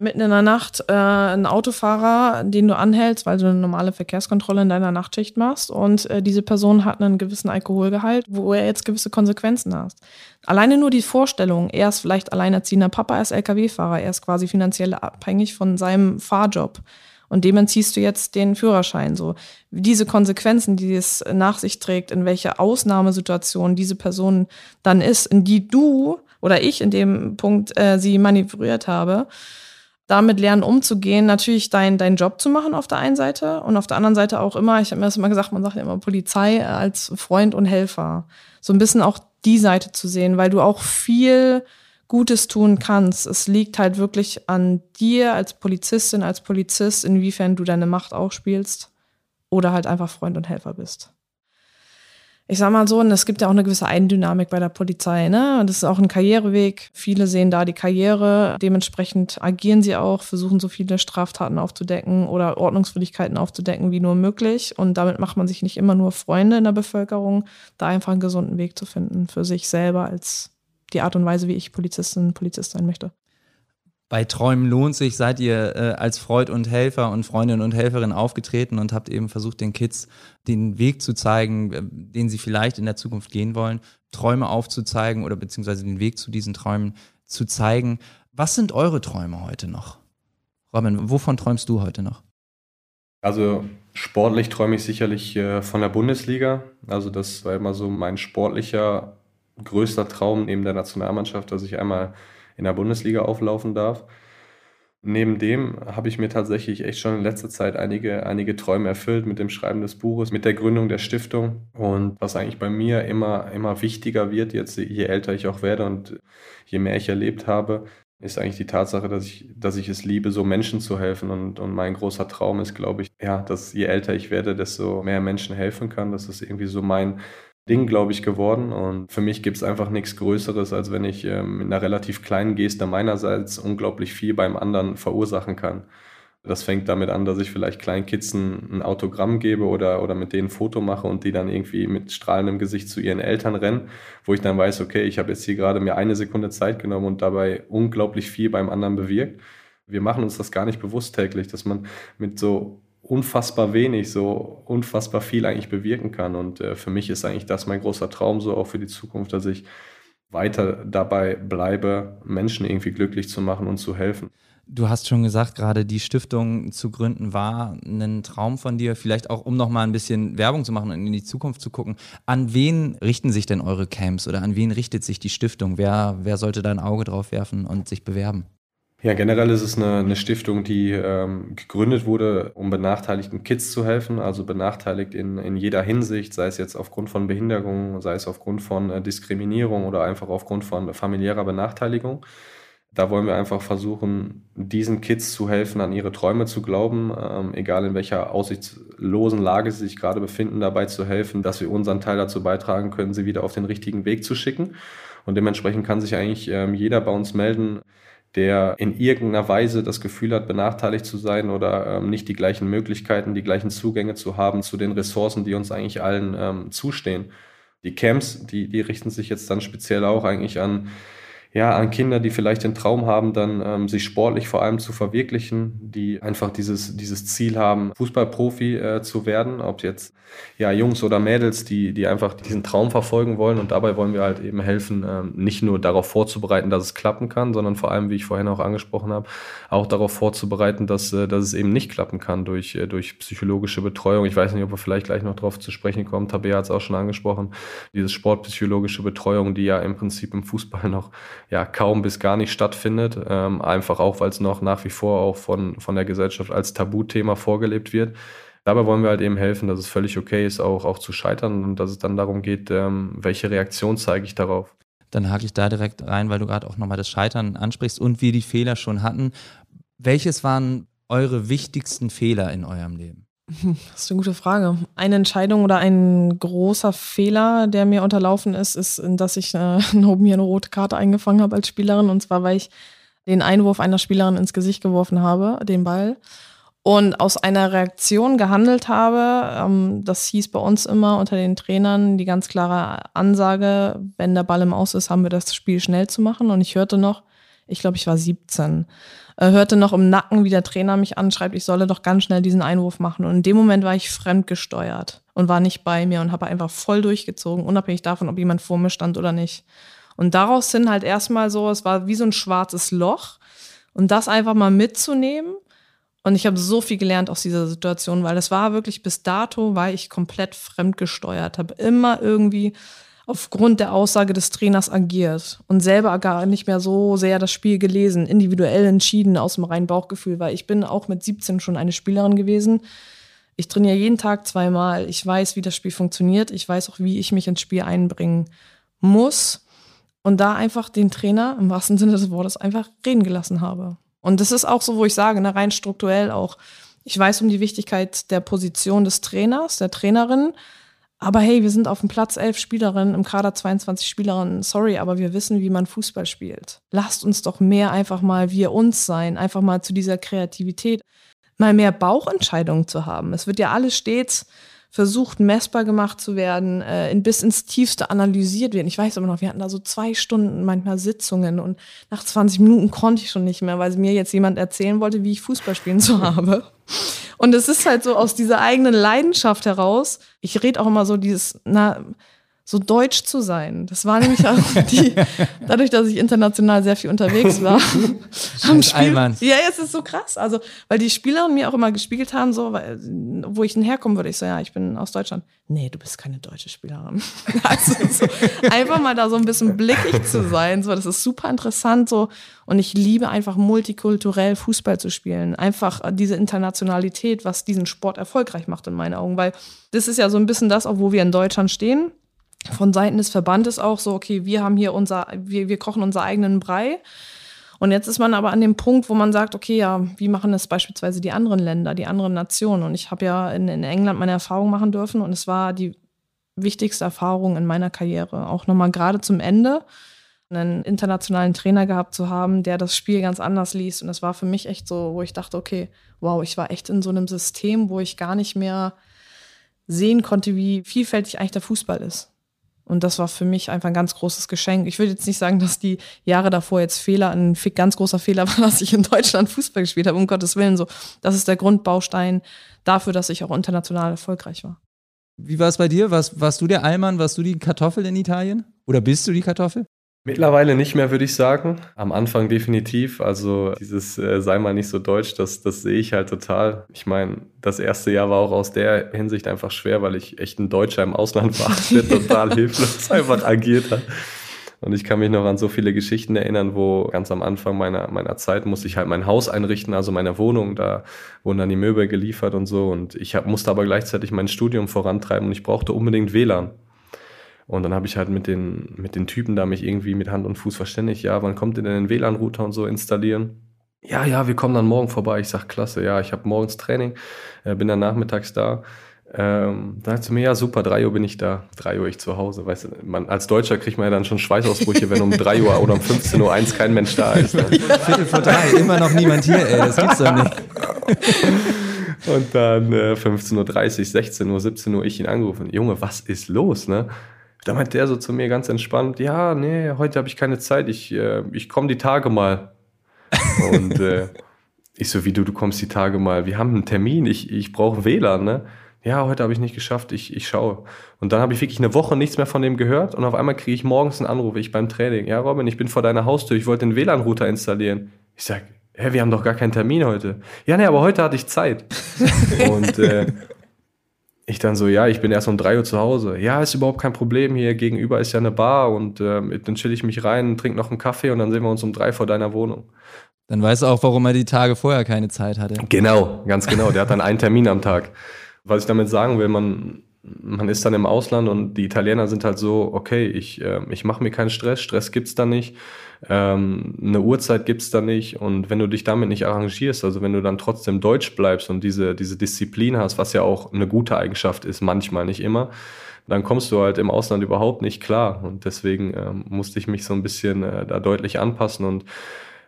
Mitten in der Nacht äh, ein Autofahrer, den du anhältst, weil du eine normale Verkehrskontrolle in deiner Nachtschicht machst und äh, diese Person hat einen gewissen Alkoholgehalt, wo er jetzt gewisse Konsequenzen hat. Alleine nur die Vorstellung, er ist vielleicht alleinerziehender Papa, er ist Lkw-Fahrer, er ist quasi finanziell abhängig von seinem Fahrjob. Und dem entziehst du jetzt den Führerschein. So diese Konsequenzen, die es nach sich trägt, in welcher Ausnahmesituation diese Person dann ist, in die du oder ich in dem Punkt äh, sie manövriert habe, damit lernen umzugehen, natürlich deinen dein Job zu machen auf der einen Seite und auf der anderen Seite auch immer, ich habe mir das immer gesagt, man sagt ja immer Polizei als Freund und Helfer. So ein bisschen auch die Seite zu sehen, weil du auch viel Gutes tun kannst. Es liegt halt wirklich an dir als Polizistin, als Polizist, inwiefern du deine Macht auch spielst oder halt einfach Freund und Helfer bist ich sag mal so, und es gibt ja auch eine gewisse Eigendynamik bei der Polizei, ne? Und das ist auch ein Karriereweg. Viele sehen da die Karriere. Dementsprechend agieren sie auch, versuchen so viele Straftaten aufzudecken oder Ordnungswidrigkeiten aufzudecken wie nur möglich. Und damit macht man sich nicht immer nur Freunde in der Bevölkerung, da einfach einen gesunden Weg zu finden für sich selber als die Art und Weise, wie ich Polizistin, Polizist sein möchte bei Träumen lohnt sich, seid ihr äh, als Freund und Helfer und Freundin und Helferin aufgetreten und habt eben versucht, den Kids den Weg zu zeigen, äh, den sie vielleicht in der Zukunft gehen wollen, Träume aufzuzeigen oder beziehungsweise den Weg zu diesen Träumen zu zeigen. Was sind eure Träume heute noch? Robin, wovon träumst du heute noch? Also sportlich träume ich sicherlich äh, von der Bundesliga. Also das war immer so mein sportlicher größter Traum neben der Nationalmannschaft, dass ich einmal in der Bundesliga auflaufen darf. Neben dem habe ich mir tatsächlich echt schon in letzter Zeit einige, einige Träume erfüllt mit dem Schreiben des Buches, mit der Gründung der Stiftung. Und was eigentlich bei mir immer, immer wichtiger wird, jetzt je älter ich auch werde und je mehr ich erlebt habe, ist eigentlich die Tatsache, dass ich, dass ich es liebe, so Menschen zu helfen. Und, und mein großer Traum ist, glaube ich, ja, dass je älter ich werde, desto mehr Menschen helfen kann. Das ist irgendwie so mein, Ding, glaube ich, geworden. Und für mich gibt es einfach nichts Größeres, als wenn ich ähm, mit einer relativ kleinen Geste meinerseits unglaublich viel beim anderen verursachen kann. Das fängt damit an, dass ich vielleicht kleinen Kids ein, Autogramm gebe oder, oder mit denen ein Foto mache und die dann irgendwie mit strahlendem Gesicht zu ihren Eltern rennen, wo ich dann weiß, okay, ich habe jetzt hier gerade mir eine Sekunde Zeit genommen und dabei unglaublich viel beim anderen bewirkt. Wir machen uns das gar nicht bewusst täglich, dass man mit so unfassbar wenig, so unfassbar viel eigentlich bewirken kann. Und äh, für mich ist eigentlich das mein großer Traum, so auch für die Zukunft, dass ich weiter dabei bleibe, Menschen irgendwie glücklich zu machen und zu helfen. Du hast schon gesagt, gerade die Stiftung zu gründen war ein Traum von dir, vielleicht auch um noch mal ein bisschen Werbung zu machen und in die Zukunft zu gucken. An wen richten sich denn eure Camps oder an wen richtet sich die Stiftung? Wer, wer sollte da ein Auge drauf werfen und sich bewerben? Ja, generell ist es eine, eine Stiftung, die ähm, gegründet wurde, um benachteiligten Kids zu helfen, also benachteiligt in, in jeder Hinsicht, sei es jetzt aufgrund von Behinderung, sei es aufgrund von äh, Diskriminierung oder einfach aufgrund von familiärer Benachteiligung. Da wollen wir einfach versuchen, diesen Kids zu helfen, an ihre Träume zu glauben, ähm, egal in welcher aussichtslosen Lage sie sich gerade befinden, dabei zu helfen, dass wir unseren Teil dazu beitragen können, sie wieder auf den richtigen Weg zu schicken. Und dementsprechend kann sich eigentlich ähm, jeder bei uns melden, der in irgendeiner Weise das Gefühl hat, benachteiligt zu sein oder ähm, nicht die gleichen Möglichkeiten, die gleichen Zugänge zu haben zu den Ressourcen, die uns eigentlich allen ähm, zustehen. Die Camps, die, die richten sich jetzt dann speziell auch eigentlich an ja, an Kinder, die vielleicht den Traum haben, dann ähm, sich sportlich vor allem zu verwirklichen, die einfach dieses, dieses Ziel haben, Fußballprofi äh, zu werden, ob jetzt ja Jungs oder Mädels, die, die einfach diesen Traum verfolgen wollen. Und dabei wollen wir halt eben helfen, ähm, nicht nur darauf vorzubereiten, dass es klappen kann, sondern vor allem, wie ich vorhin auch angesprochen habe, auch darauf vorzubereiten, dass, äh, dass es eben nicht klappen kann durch, äh, durch psychologische Betreuung. Ich weiß nicht, ob wir vielleicht gleich noch darauf zu sprechen kommen, Tabea hat es auch schon angesprochen, diese sportpsychologische Betreuung, die ja im Prinzip im Fußball noch ja kaum bis gar nicht stattfindet. Ähm, einfach auch, weil es noch nach wie vor auch von, von der Gesellschaft als Tabuthema vorgelebt wird. Dabei wollen wir halt eben helfen, dass es völlig okay ist, auch, auch zu scheitern und dass es dann darum geht, ähm, welche Reaktion zeige ich darauf. Dann hake ich da direkt rein, weil du gerade auch nochmal das Scheitern ansprichst und wir die Fehler schon hatten. Welches waren eure wichtigsten Fehler in eurem Leben? Das ist eine gute Frage. Eine Entscheidung oder ein großer Fehler, der mir unterlaufen ist, ist, dass ich äh, *laughs* mir eine rote Karte eingefangen habe als Spielerin. Und zwar, weil ich den Einwurf einer Spielerin ins Gesicht geworfen habe, den Ball. und aus einer Reaktion gehandelt habe. Ähm, das hieß bei uns immer unter den Trainern die ganz klare Ansage, wenn der Ball im Aus ist, haben wir das Spiel schnell zu machen. Und ich hörte noch, ich glaube, ich war 17, äh, hörte noch im Nacken, wie der Trainer mich anschreibt, ich solle doch ganz schnell diesen Einwurf machen. Und in dem Moment war ich fremdgesteuert und war nicht bei mir und habe einfach voll durchgezogen, unabhängig davon, ob jemand vor mir stand oder nicht. Und daraus sind halt erstmal so, es war wie so ein schwarzes Loch. Und das einfach mal mitzunehmen und ich habe so viel gelernt aus dieser Situation, weil es war wirklich bis dato, war ich komplett fremdgesteuert, habe immer irgendwie aufgrund der Aussage des Trainers agiert und selber gar nicht mehr so sehr das Spiel gelesen, individuell entschieden aus dem reinen Bauchgefühl, weil ich bin auch mit 17 schon eine Spielerin gewesen. Ich trainiere jeden Tag zweimal. Ich weiß, wie das Spiel funktioniert. Ich weiß auch, wie ich mich ins Spiel einbringen muss. Und da einfach den Trainer im wahrsten Sinne des Wortes einfach reden gelassen habe. Und das ist auch so, wo ich sage, ne, rein strukturell auch. Ich weiß um die Wichtigkeit der Position des Trainers, der Trainerin. Aber hey, wir sind auf dem Platz elf Spielerinnen, im Kader 22 Spielerinnen. Sorry, aber wir wissen, wie man Fußball spielt. Lasst uns doch mehr einfach mal wir uns sein, einfach mal zu dieser Kreativität, mal mehr Bauchentscheidungen zu haben. Es wird ja alles stets versucht, messbar gemacht zu werden, äh, bis ins Tiefste analysiert werden. Ich weiß aber noch, wir hatten da so zwei Stunden manchmal Sitzungen und nach 20 Minuten konnte ich schon nicht mehr, weil mir jetzt jemand erzählen wollte, wie ich Fußball spielen *laughs* zu habe. Und es ist halt so aus dieser eigenen Leidenschaft heraus. Ich rede auch immer so dieses, na, so deutsch zu sein. Das war nämlich auch *laughs* die, dadurch, dass ich international sehr viel unterwegs war. *laughs* am Spiel, ja, es ist so krass. Also, weil die Spieler mir auch immer gespiegelt haben, so, weil, wo ich denn herkommen würde. Ich so, ja, ich bin aus Deutschland. Nee, du bist keine deutsche Spielerin. *laughs* also, so, einfach mal da so ein bisschen blickig zu sein. So, das ist super interessant. So. Und ich liebe einfach multikulturell Fußball zu spielen. Einfach diese Internationalität, was diesen Sport erfolgreich macht in meinen Augen. Weil das ist ja so ein bisschen das, auch wo wir in Deutschland stehen von Seiten des Verbandes auch so, okay, wir haben hier unser, wir, wir kochen unseren eigenen Brei. Und jetzt ist man aber an dem Punkt, wo man sagt, okay, ja, wie machen das beispielsweise die anderen Länder, die anderen Nationen? Und ich habe ja in, in England meine Erfahrung machen dürfen und es war die wichtigste Erfahrung in meiner Karriere. Auch nochmal gerade zum Ende einen internationalen Trainer gehabt zu haben, der das Spiel ganz anders liest. Und das war für mich echt so, wo ich dachte, okay, wow, ich war echt in so einem System, wo ich gar nicht mehr sehen konnte, wie vielfältig eigentlich der Fußball ist. Und das war für mich einfach ein ganz großes Geschenk. Ich würde jetzt nicht sagen, dass die Jahre davor jetzt Fehler, ein ganz großer Fehler *laughs* war, dass ich in Deutschland Fußball gespielt habe, um Gottes Willen. So, das ist der Grundbaustein dafür, dass ich auch international erfolgreich war. Wie war es bei dir? Warst, warst du der Allmann? Warst du die Kartoffel in Italien? Oder bist du die Kartoffel? Mittlerweile nicht mehr, würde ich sagen. Am Anfang definitiv. Also dieses äh, sei mal nicht so deutsch, das, das sehe ich halt total. Ich meine, das erste Jahr war auch aus der Hinsicht einfach schwer, weil ich echt ein Deutscher im Ausland war, *laughs* der total hilflos einfach agiert hat. Und ich kann mich noch an so viele Geschichten erinnern, wo ganz am Anfang meiner, meiner Zeit musste ich halt mein Haus einrichten, also meine Wohnung, da wurden dann die Möbel geliefert und so. Und ich hab, musste aber gleichzeitig mein Studium vorantreiben und ich brauchte unbedingt WLAN. Und dann habe ich halt mit den, mit den Typen da mich irgendwie mit Hand und Fuß verständigt. Ja, wann kommt ihr denn den WLAN-Router und so installieren? Ja, ja, wir kommen dann morgen vorbei. Ich sag, klasse, ja, ich habe morgens Training, äh, bin dann nachmittags da. Ähm, da sagt sie mir, ja, super, 3 Uhr bin ich da. 3 Uhr ich zu Hause. Weißt du, man, als Deutscher kriegt man ja dann schon Schweißausbrüche, wenn um 3 Uhr oder um 15.01 Uhr kein Mensch da ist. Ne? Viertel vor drei, immer noch niemand hier, ey, das gibt's doch nicht. Und dann äh, 15.30 Uhr, 16 Uhr, 17 Uhr, ich ihn angerufen. Junge, was ist los, ne? Da meint der so zu mir ganz entspannt, ja, nee, heute habe ich keine Zeit, ich, äh, ich komme die Tage mal. Und äh, ich so, wie du, du kommst die Tage mal, wir haben einen Termin, ich, ich brauche WLAN, ne? Ja, heute habe ich nicht geschafft, ich, ich schaue. Und dann habe ich wirklich eine Woche nichts mehr von dem gehört und auf einmal kriege ich morgens einen Anruf, ich beim Training. Ja, Robin, ich bin vor deiner Haustür, ich wollte den WLAN-Router installieren. Ich sag, hä, wir haben doch gar keinen Termin heute. Ja, nee, aber heute hatte ich Zeit. *laughs* und äh, ich dann so, ja, ich bin erst um drei Uhr zu Hause. Ja, ist überhaupt kein Problem. Hier gegenüber ist ja eine Bar und äh, dann chill ich mich rein, trinke noch einen Kaffee und dann sehen wir uns um drei vor deiner Wohnung. Dann weißt du auch, warum er die Tage vorher keine Zeit hatte. Genau, ganz genau. Der hat dann einen Termin am Tag. Was ich damit sagen will, man, man ist dann im Ausland und die Italiener sind halt so, okay, ich, äh, ich mache mir keinen Stress, Stress gibt's da nicht, ähm, eine Uhrzeit gibt's da nicht. Und wenn du dich damit nicht arrangierst, also wenn du dann trotzdem deutsch bleibst und diese, diese Disziplin hast, was ja auch eine gute Eigenschaft ist, manchmal nicht immer, dann kommst du halt im Ausland überhaupt nicht klar. Und deswegen ähm, musste ich mich so ein bisschen äh, da deutlich anpassen. Und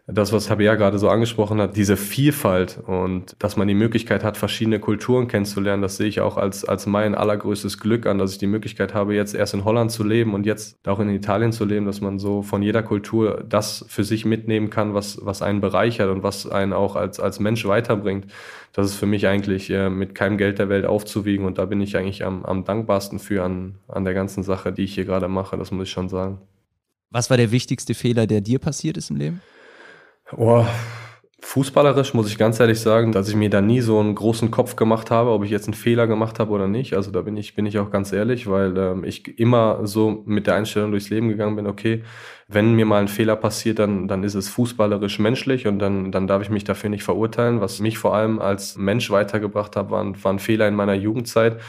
das, was Tabea gerade so angesprochen hat, diese Vielfalt und dass man die Möglichkeit hat, verschiedene Kulturen kennenzulernen, das sehe ich auch als, als mein allergrößtes Glück an, dass ich die Möglichkeit habe, jetzt erst in Holland zu leben und jetzt auch in Italien zu leben, dass man so von jeder Kultur das für sich mitnehmen kann, was, was einen bereichert und was einen auch als, als Mensch weiterbringt. Das ist für mich eigentlich äh, mit keinem Geld der Welt aufzuwiegen und da bin ich eigentlich am, am dankbarsten für an, an der ganzen Sache, die ich hier gerade mache, das muss ich schon sagen. Was war der wichtigste Fehler, der dir passiert ist im Leben? Oh, fußballerisch muss ich ganz ehrlich sagen, dass ich mir da nie so einen großen Kopf gemacht habe, ob ich jetzt einen Fehler gemacht habe oder nicht. Also da bin ich, bin ich auch ganz ehrlich, weil ähm, ich immer so mit der Einstellung durchs Leben gegangen bin, okay, wenn mir mal ein Fehler passiert, dann, dann ist es fußballerisch menschlich und dann, dann darf ich mich dafür nicht verurteilen. Was mich vor allem als Mensch weitergebracht hat, waren, waren Fehler in meiner Jugendzeit,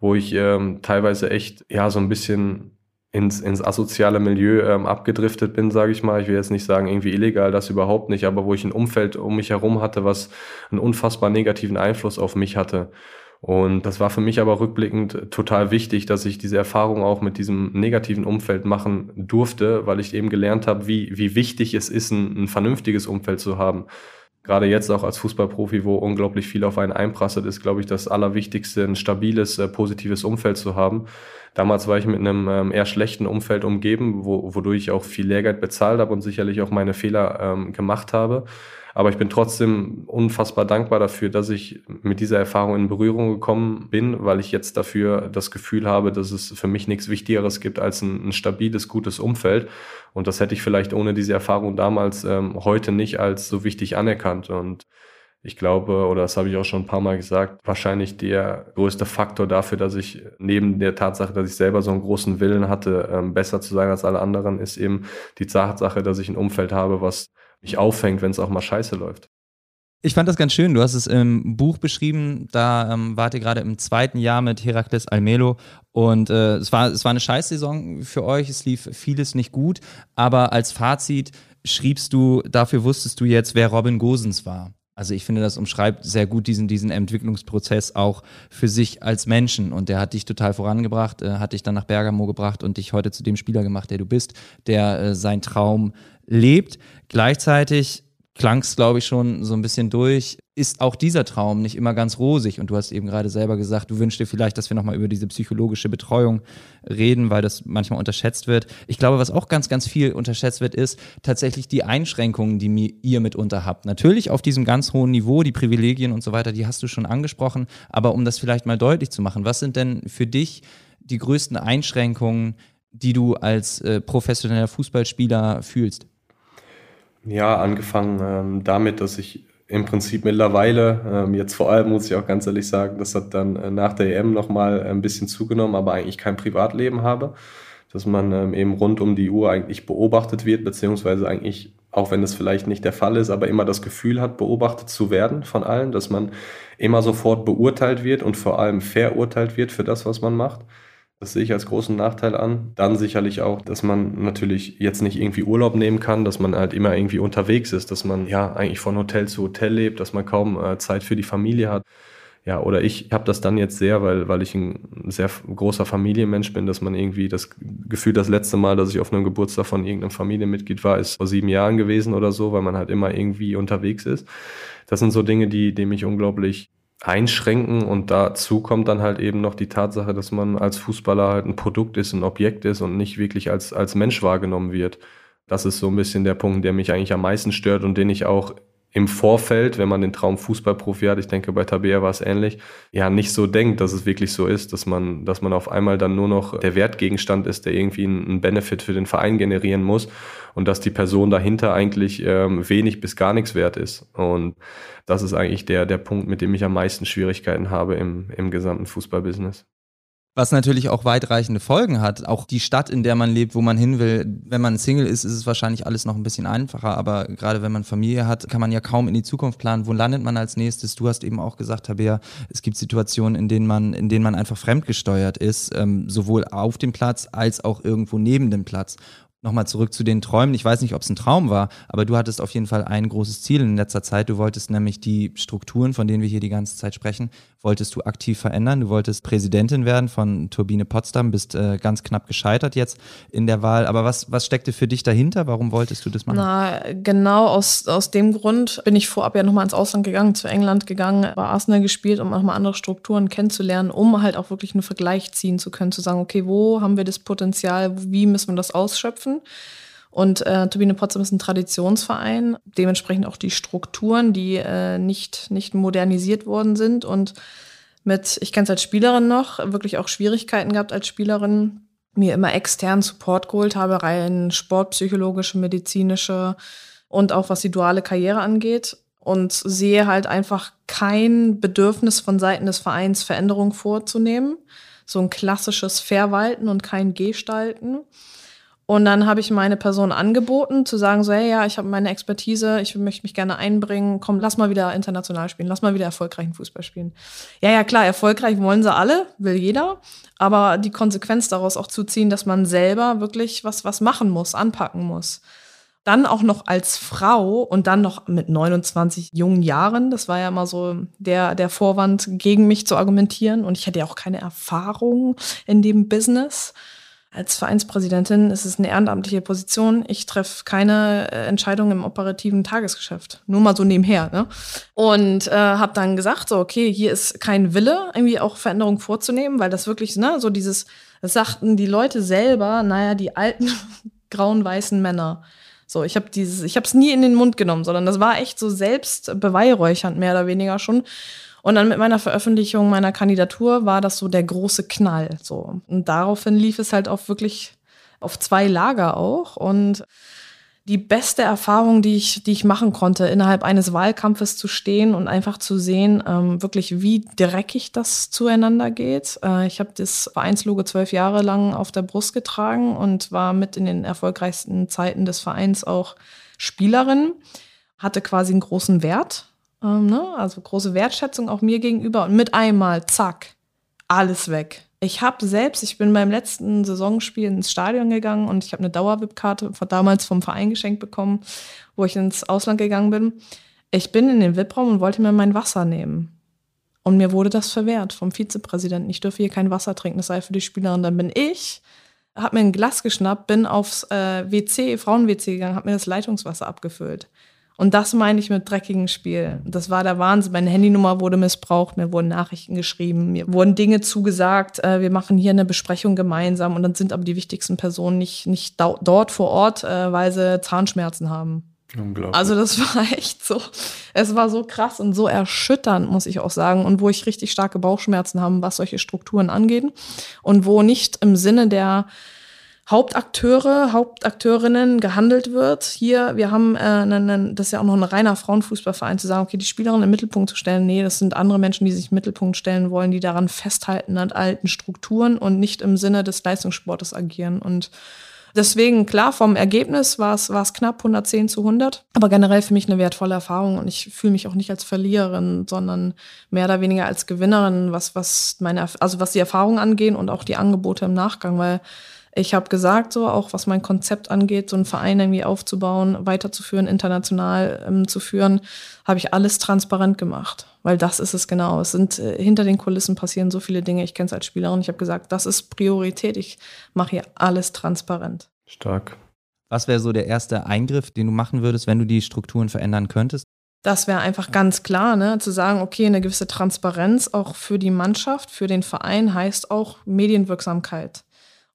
wo ich ähm, teilweise echt, ja, so ein bisschen ins, ins asoziale Milieu ähm, abgedriftet bin, sage ich mal. Ich will jetzt nicht sagen, irgendwie illegal, das überhaupt nicht, aber wo ich ein Umfeld um mich herum hatte, was einen unfassbar negativen Einfluss auf mich hatte. Und das war für mich aber rückblickend total wichtig, dass ich diese Erfahrung auch mit diesem negativen Umfeld machen durfte, weil ich eben gelernt habe, wie, wie wichtig es ist, ein, ein vernünftiges Umfeld zu haben. Gerade jetzt auch als Fußballprofi, wo unglaublich viel auf einen einprasselt, ist, glaube ich, das Allerwichtigste, ein stabiles, äh, positives Umfeld zu haben. Damals war ich mit einem ähm, eher schlechten Umfeld umgeben, wo, wodurch ich auch viel Lehrgeld bezahlt habe und sicherlich auch meine Fehler ähm, gemacht habe. Aber ich bin trotzdem unfassbar dankbar dafür, dass ich mit dieser Erfahrung in Berührung gekommen bin, weil ich jetzt dafür das Gefühl habe, dass es für mich nichts Wichtigeres gibt als ein, ein stabiles, gutes Umfeld. Und das hätte ich vielleicht ohne diese Erfahrung damals ähm, heute nicht als so wichtig anerkannt. Und ich glaube, oder das habe ich auch schon ein paar Mal gesagt, wahrscheinlich der größte Faktor dafür, dass ich neben der Tatsache, dass ich selber so einen großen Willen hatte, ähm, besser zu sein als alle anderen, ist eben die Tatsache, dass ich ein Umfeld habe, was mich auffängt, wenn es auch mal scheiße läuft. Ich fand das ganz schön. Du hast es im Buch beschrieben. Da ähm, wart ihr gerade im zweiten Jahr mit Herakles Almelo und äh, es, war, es war eine Scheißsaison für euch. Es lief vieles nicht gut. Aber als Fazit schriebst du, dafür wusstest du jetzt, wer Robin Gosens war. Also ich finde, das umschreibt sehr gut diesen, diesen Entwicklungsprozess auch für sich als Menschen. Und der hat dich total vorangebracht, äh, hat dich dann nach Bergamo gebracht und dich heute zu dem Spieler gemacht, der du bist, der äh, seinen Traum lebt. Gleichzeitig klang es, glaube ich, schon so ein bisschen durch, ist auch dieser Traum nicht immer ganz rosig. Und du hast eben gerade selber gesagt, du wünschst dir vielleicht, dass wir nochmal über diese psychologische Betreuung reden, weil das manchmal unterschätzt wird. Ich glaube, was auch ganz, ganz viel unterschätzt wird, ist tatsächlich die Einschränkungen, die ihr mitunter habt. Natürlich auf diesem ganz hohen Niveau, die Privilegien und so weiter, die hast du schon angesprochen. Aber um das vielleicht mal deutlich zu machen, was sind denn für dich die größten Einschränkungen, die du als äh, professioneller Fußballspieler fühlst? Ja, angefangen ähm, damit, dass ich im Prinzip mittlerweile, ähm, jetzt vor allem muss ich auch ganz ehrlich sagen, das hat dann äh, nach der EM nochmal ein bisschen zugenommen, aber eigentlich kein Privatleben habe. Dass man ähm, eben rund um die Uhr eigentlich beobachtet wird, beziehungsweise eigentlich, auch wenn es vielleicht nicht der Fall ist, aber immer das Gefühl hat, beobachtet zu werden von allen, dass man immer sofort beurteilt wird und vor allem verurteilt wird für das, was man macht. Das sehe ich als großen Nachteil an. Dann sicherlich auch, dass man natürlich jetzt nicht irgendwie Urlaub nehmen kann, dass man halt immer irgendwie unterwegs ist, dass man ja eigentlich von Hotel zu Hotel lebt, dass man kaum äh, Zeit für die Familie hat. Ja, oder ich habe das dann jetzt sehr, weil, weil ich ein sehr großer Familienmensch bin, dass man irgendwie das Gefühl, das letzte Mal, dass ich auf einem Geburtstag von irgendeinem Familienmitglied war, ist vor sieben Jahren gewesen oder so, weil man halt immer irgendwie unterwegs ist. Das sind so Dinge, die, die mich unglaublich einschränken und dazu kommt dann halt eben noch die Tatsache, dass man als Fußballer halt ein Produkt ist, ein Objekt ist und nicht wirklich als, als Mensch wahrgenommen wird. Das ist so ein bisschen der Punkt, der mich eigentlich am meisten stört und den ich auch im Vorfeld, wenn man den Traum Fußballprofi hat, ich denke bei Tabea war es ähnlich, ja nicht so denkt, dass es wirklich so ist, dass man, dass man auf einmal dann nur noch der Wertgegenstand ist, der irgendwie einen Benefit für den Verein generieren muss und dass die Person dahinter eigentlich ähm, wenig bis gar nichts wert ist. Und das ist eigentlich der, der Punkt, mit dem ich am meisten Schwierigkeiten habe im, im gesamten Fußballbusiness. Was natürlich auch weitreichende Folgen hat. Auch die Stadt, in der man lebt, wo man hin will. Wenn man Single ist, ist es wahrscheinlich alles noch ein bisschen einfacher. Aber gerade wenn man Familie hat, kann man ja kaum in die Zukunft planen. Wo landet man als nächstes? Du hast eben auch gesagt, Tabea, es gibt Situationen, in denen man, in denen man einfach fremdgesteuert ist, ähm, sowohl auf dem Platz als auch irgendwo neben dem Platz. Nochmal zurück zu den Träumen. Ich weiß nicht, ob es ein Traum war, aber du hattest auf jeden Fall ein großes Ziel in letzter Zeit. Du wolltest nämlich die Strukturen, von denen wir hier die ganze Zeit sprechen, wolltest du aktiv verändern. Du wolltest Präsidentin werden von Turbine Potsdam, bist äh, ganz knapp gescheitert jetzt in der Wahl. Aber was, was steckte für dich dahinter? Warum wolltest du das machen? Na, genau aus, aus dem Grund bin ich vorab ja nochmal ins Ausland gegangen, zu England gegangen, bei Arsenal gespielt, um nochmal andere Strukturen kennenzulernen, um halt auch wirklich einen Vergleich ziehen zu können, zu sagen, okay, wo haben wir das Potenzial, wie müssen wir das ausschöpfen? Und äh, Turbine Potsdam ist ein Traditionsverein, dementsprechend auch die Strukturen, die äh, nicht, nicht modernisiert worden sind. Und mit, ich kenne es als Spielerin noch, wirklich auch Schwierigkeiten gehabt als Spielerin, mir immer externen Support geholt habe, rein sportpsychologische, medizinische und auch was die duale Karriere angeht. Und sehe halt einfach kein Bedürfnis von Seiten des Vereins, Veränderungen vorzunehmen. So ein klassisches Verwalten und kein Gestalten. Und dann habe ich meine Person angeboten, zu sagen, so, hey, ja, ich habe meine Expertise, ich möchte mich gerne einbringen, komm, lass mal wieder international spielen, lass mal wieder erfolgreichen Fußball spielen. Ja, ja, klar, erfolgreich wollen sie alle, will jeder, aber die Konsequenz daraus auch zu ziehen, dass man selber wirklich was, was machen muss, anpacken muss. Dann auch noch als Frau und dann noch mit 29 jungen Jahren, das war ja immer so der, der Vorwand, gegen mich zu argumentieren und ich hatte ja auch keine Erfahrung in dem Business. Als Vereinspräsidentin ist es eine ehrenamtliche Position. Ich treffe keine äh, Entscheidung im operativen Tagesgeschäft. Nur mal so nebenher. Ne? Und äh, habe dann gesagt, so, okay, hier ist kein Wille, irgendwie auch Veränderungen vorzunehmen, weil das wirklich, ne, so dieses, das sagten die Leute selber, naja, die alten *laughs* grauen weißen Männer. So, ich habe dieses, ich habe es nie in den Mund genommen, sondern das war echt so selbst beweihräuchernd mehr oder weniger schon. Und dann mit meiner Veröffentlichung meiner Kandidatur war das so der große Knall. So. Und daraufhin lief es halt auch wirklich auf zwei Lager auch. Und die beste Erfahrung, die ich, die ich machen konnte, innerhalb eines Wahlkampfes zu stehen und einfach zu sehen, ähm, wirklich wie dreckig das zueinander geht. Äh, ich habe das Vereinslogo zwölf Jahre lang auf der Brust getragen und war mit in den erfolgreichsten Zeiten des Vereins auch Spielerin, hatte quasi einen großen Wert ähm, ne? Also große Wertschätzung auch mir gegenüber und mit einmal, zack, alles weg. Ich habe selbst, ich bin beim letzten Saisonspiel ins Stadion gegangen und ich habe eine Dauer-VIP-Karte damals vom Verein geschenkt bekommen, wo ich ins Ausland gegangen bin. Ich bin in den VIP-Raum und wollte mir mein Wasser nehmen. Und mir wurde das verwehrt vom Vizepräsidenten. Ich dürfe hier kein Wasser trinken, das sei für die Spielerin. Dann bin ich, habe mir ein Glas geschnappt, bin aufs äh, WC, Frauen-WC gegangen, habe mir das Leitungswasser abgefüllt. Und das meine ich mit dreckigem Spiel. Das war der Wahnsinn. Meine Handynummer wurde missbraucht, mir wurden Nachrichten geschrieben, mir wurden Dinge zugesagt, äh, wir machen hier eine Besprechung gemeinsam und dann sind aber die wichtigsten Personen nicht, nicht dort vor Ort, äh, weil sie Zahnschmerzen haben. Unglaublich. Also das *laughs* war echt so, es war so krass und so erschütternd, muss ich auch sagen. Und wo ich richtig starke Bauchschmerzen habe, was solche Strukturen angeht. Und wo nicht im Sinne der Hauptakteure, Hauptakteurinnen gehandelt wird. Hier, wir haben, äh, einen, das ist ja auch noch ein reiner Frauenfußballverein, zu sagen, okay, die Spielerin im Mittelpunkt zu stellen. Nee, das sind andere Menschen, die sich im Mittelpunkt stellen wollen, die daran festhalten an alten Strukturen und nicht im Sinne des Leistungssportes agieren. Und Deswegen, klar, vom Ergebnis war es, war es knapp 110 zu 100, aber generell für mich eine wertvolle Erfahrung und ich fühle mich auch nicht als Verliererin, sondern mehr oder weniger als Gewinnerin, was, was meine, also was die Erfahrung angeht und auch die Angebote im Nachgang, weil ich habe gesagt, so auch was mein Konzept angeht, so einen Verein irgendwie aufzubauen, weiterzuführen, international ähm, zu führen, habe ich alles transparent gemacht. Weil das ist es genau. Es sind äh, hinter den Kulissen passieren so viele Dinge. Ich kenne es als Spielerin. Ich habe gesagt, das ist Priorität. Ich mache hier alles transparent. Stark. Was wäre so der erste Eingriff, den du machen würdest, wenn du die Strukturen verändern könntest? Das wäre einfach ganz klar, ne? zu sagen, okay, eine gewisse Transparenz auch für die Mannschaft, für den Verein heißt auch Medienwirksamkeit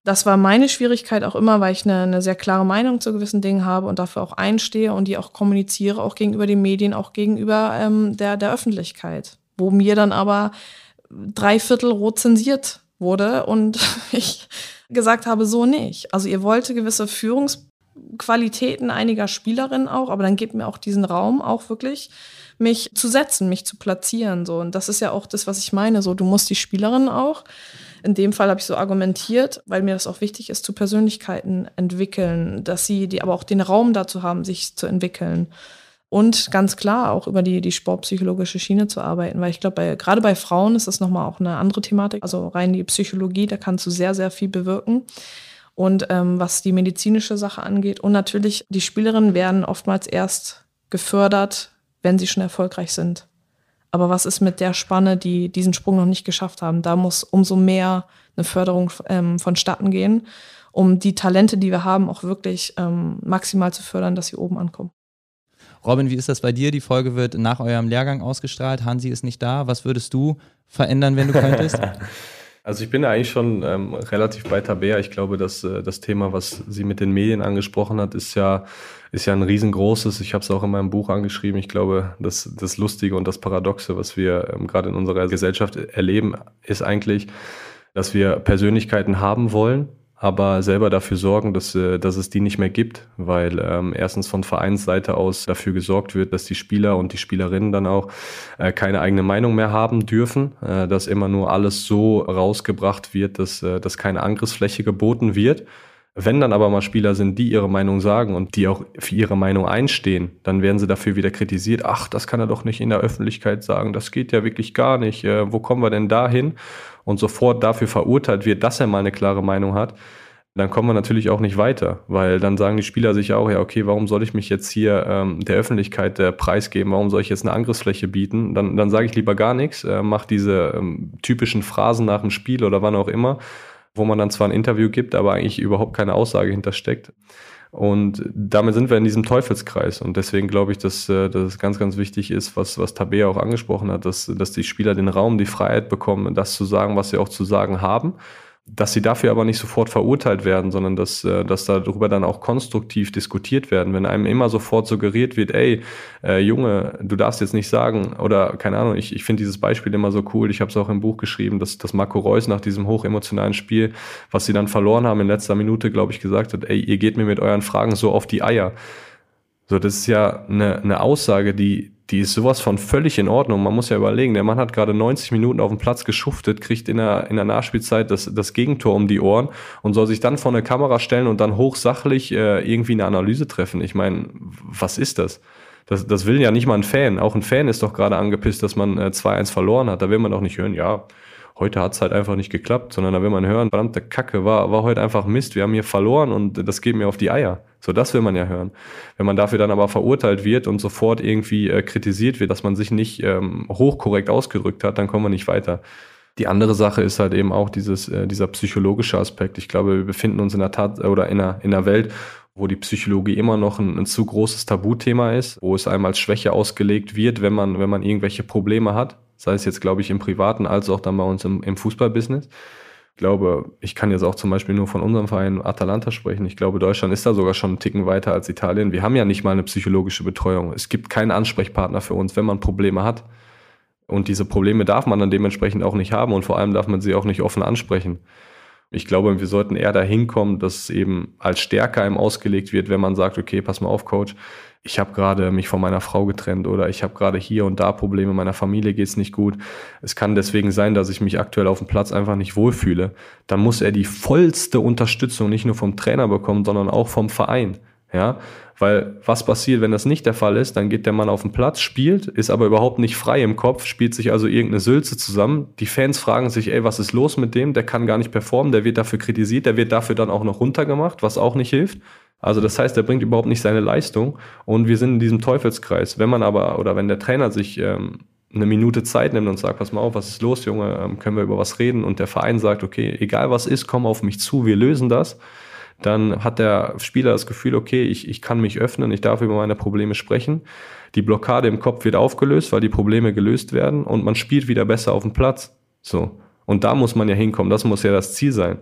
das war meine Schwierigkeit auch immer, weil ich eine, eine, sehr klare Meinung zu gewissen Dingen habe und dafür auch einstehe und die auch kommuniziere, auch gegenüber den Medien, auch gegenüber ähm, der, der Öffentlichkeit. Wo mir dann aber drei Viertel rot zensiert wurde und *laughs* ich gesagt habe, so nicht. Also ihr wollt gewisse Führungsqualitäten einiger Spielerinnen auch, aber dann gebt mir auch diesen Raum auch wirklich mich zu setzen, mich zu platzieren so und das ist ja auch das, was ich meine, so du musst die Spielerinnen auch in dem Fall habe ich so argumentiert, weil mir das auch wichtig ist, zu Persönlichkeiten entwickeln, dass sie die aber auch den Raum dazu haben, sich zu entwickeln. Und ganz klar auch über die, die sportpsychologische Schiene zu arbeiten, weil ich glaube, gerade bei Frauen ist das nochmal auch eine andere Thematik. Also rein die Psychologie, da kannst du sehr, sehr viel bewirken. und ähm, was die medizinische Sache angeht. Und natürlich, die Spielerinnen werden oftmals erst gefördert, wenn sie schon erfolgreich sind. Aber was ist mit der Spanne, die diesen Sprung noch nicht geschafft haben? Da muss umso mehr eine Förderung ähm, vonstatten gehen, um die Talente, die wir haben, auch wirklich ähm, maximal zu fördern, dass sie oben ankommen. Robin, wie ist das bei dir? Die Folge wird nach eurem Lehrgang ausgestrahlt. Hansi ist nicht da. Was würdest du verändern, wenn du *laughs* könntest? Also ich bin ja eigentlich schon ähm, relativ bei Tabea. Ich glaube, dass äh, das Thema, was sie mit den Medien angesprochen hat, ist ja, ist ja ein riesengroßes. Ich habe es auch in meinem Buch angeschrieben. Ich glaube, dass das Lustige und das Paradoxe, was wir ähm, gerade in unserer Gesellschaft erleben, ist eigentlich, dass wir Persönlichkeiten haben wollen, aber selber dafür sorgen, dass, äh, dass es die nicht mehr gibt, weil ähm, erstens von Vereinsseite aus dafür gesorgt wird, dass die Spieler und die Spielerinnen dann auch äh, keine eigene Meinung mehr haben dürfen, äh, dass immer nur alles so rausgebracht wird, dass, äh, dass keine Angriffsfläche geboten wird. Wenn dann aber mal Spieler sind, die ihre Meinung sagen und die auch für ihre Meinung einstehen, dann werden sie dafür wieder kritisiert. Ach, das kann er doch nicht in der Öffentlichkeit sagen. Das geht ja wirklich gar nicht. Äh, wo kommen wir denn dahin? Und sofort dafür verurteilt wird, dass er mal eine klare Meinung hat, dann kommen wir natürlich auch nicht weiter, weil dann sagen die Spieler sich auch, ja, okay, warum soll ich mich jetzt hier ähm, der Öffentlichkeit der Preis geben? Warum soll ich jetzt eine Angriffsfläche bieten? Dann, dann sage ich lieber gar nichts, äh, mach diese ähm, typischen Phrasen nach dem Spiel oder wann auch immer wo man dann zwar ein Interview gibt, aber eigentlich überhaupt keine Aussage hintersteckt. Und damit sind wir in diesem Teufelskreis. Und deswegen glaube ich, dass, äh, dass es ganz, ganz wichtig ist, was, was Tabea auch angesprochen hat, dass, dass die Spieler den Raum, die Freiheit bekommen, das zu sagen, was sie auch zu sagen haben dass sie dafür aber nicht sofort verurteilt werden, sondern dass, äh, dass darüber dann auch konstruktiv diskutiert werden. Wenn einem immer sofort suggeriert wird, ey, äh, Junge, du darfst jetzt nicht sagen, oder keine Ahnung, ich, ich finde dieses Beispiel immer so cool, ich habe es auch im Buch geschrieben, dass, dass Marco Reus nach diesem hochemotionalen Spiel, was sie dann verloren haben in letzter Minute, glaube ich, gesagt hat, ey, ihr geht mir mit euren Fragen so auf die Eier. So, das ist ja eine, eine Aussage, die, die ist sowas von völlig in Ordnung. Man muss ja überlegen, der Mann hat gerade 90 Minuten auf dem Platz geschuftet, kriegt in der, in der Nachspielzeit das, das Gegentor um die Ohren und soll sich dann vor eine Kamera stellen und dann hochsachlich äh, irgendwie eine Analyse treffen. Ich meine, was ist das? das? Das will ja nicht mal ein Fan. Auch ein Fan ist doch gerade angepisst, dass man äh, 2-1 verloren hat. Da will man doch nicht hören, ja, Heute hat es halt einfach nicht geklappt, sondern da will man hören, verdammte Kacke, war, war heute einfach Mist, wir haben hier verloren und das geht mir auf die Eier. So, das will man ja hören. Wenn man dafür dann aber verurteilt wird und sofort irgendwie äh, kritisiert wird, dass man sich nicht ähm, hochkorrekt ausgedrückt hat, dann kommen wir nicht weiter. Die andere Sache ist halt eben auch dieses, äh, dieser psychologische Aspekt. Ich glaube, wir befinden uns in der Tat oder in einer, in einer Welt, wo die Psychologie immer noch ein, ein, zu großes Tabuthema ist, wo es einem als Schwäche ausgelegt wird, wenn man, wenn man irgendwelche Probleme hat sei es jetzt, glaube ich, im Privaten als auch dann bei uns im, im Fußballbusiness. Ich glaube, ich kann jetzt auch zum Beispiel nur von unserem Verein Atalanta sprechen. Ich glaube, Deutschland ist da sogar schon einen Ticken weiter als Italien. Wir haben ja nicht mal eine psychologische Betreuung. Es gibt keinen Ansprechpartner für uns, wenn man Probleme hat. Und diese Probleme darf man dann dementsprechend auch nicht haben und vor allem darf man sie auch nicht offen ansprechen. Ich glaube, wir sollten eher dahin kommen, dass es eben als Stärke einem ausgelegt wird, wenn man sagt, okay, pass mal auf, Coach, ich habe gerade mich von meiner Frau getrennt oder ich habe gerade hier und da Probleme, meiner Familie geht's nicht gut. Es kann deswegen sein, dass ich mich aktuell auf dem Platz einfach nicht wohlfühle. Dann muss er die vollste Unterstützung nicht nur vom Trainer bekommen, sondern auch vom Verein. Ja, weil was passiert, wenn das nicht der Fall ist, dann geht der Mann auf den Platz, spielt, ist aber überhaupt nicht frei im Kopf, spielt sich also irgendeine Sülze zusammen. Die Fans fragen sich, ey, was ist los mit dem? Der kann gar nicht performen, der wird dafür kritisiert, der wird dafür dann auch noch runtergemacht, was auch nicht hilft. Also das heißt, er bringt überhaupt nicht seine Leistung und wir sind in diesem Teufelskreis. Wenn man aber oder wenn der Trainer sich ähm, eine Minute Zeit nimmt und sagt, pass mal auf, was ist los, Junge, ähm, können wir über was reden und der Verein sagt, okay, egal was ist, komm auf mich zu, wir lösen das, dann hat der Spieler das Gefühl, okay, ich, ich kann mich öffnen, ich darf über meine Probleme sprechen. Die Blockade im Kopf wird aufgelöst, weil die Probleme gelöst werden und man spielt wieder besser auf dem Platz. So. Und da muss man ja hinkommen, das muss ja das Ziel sein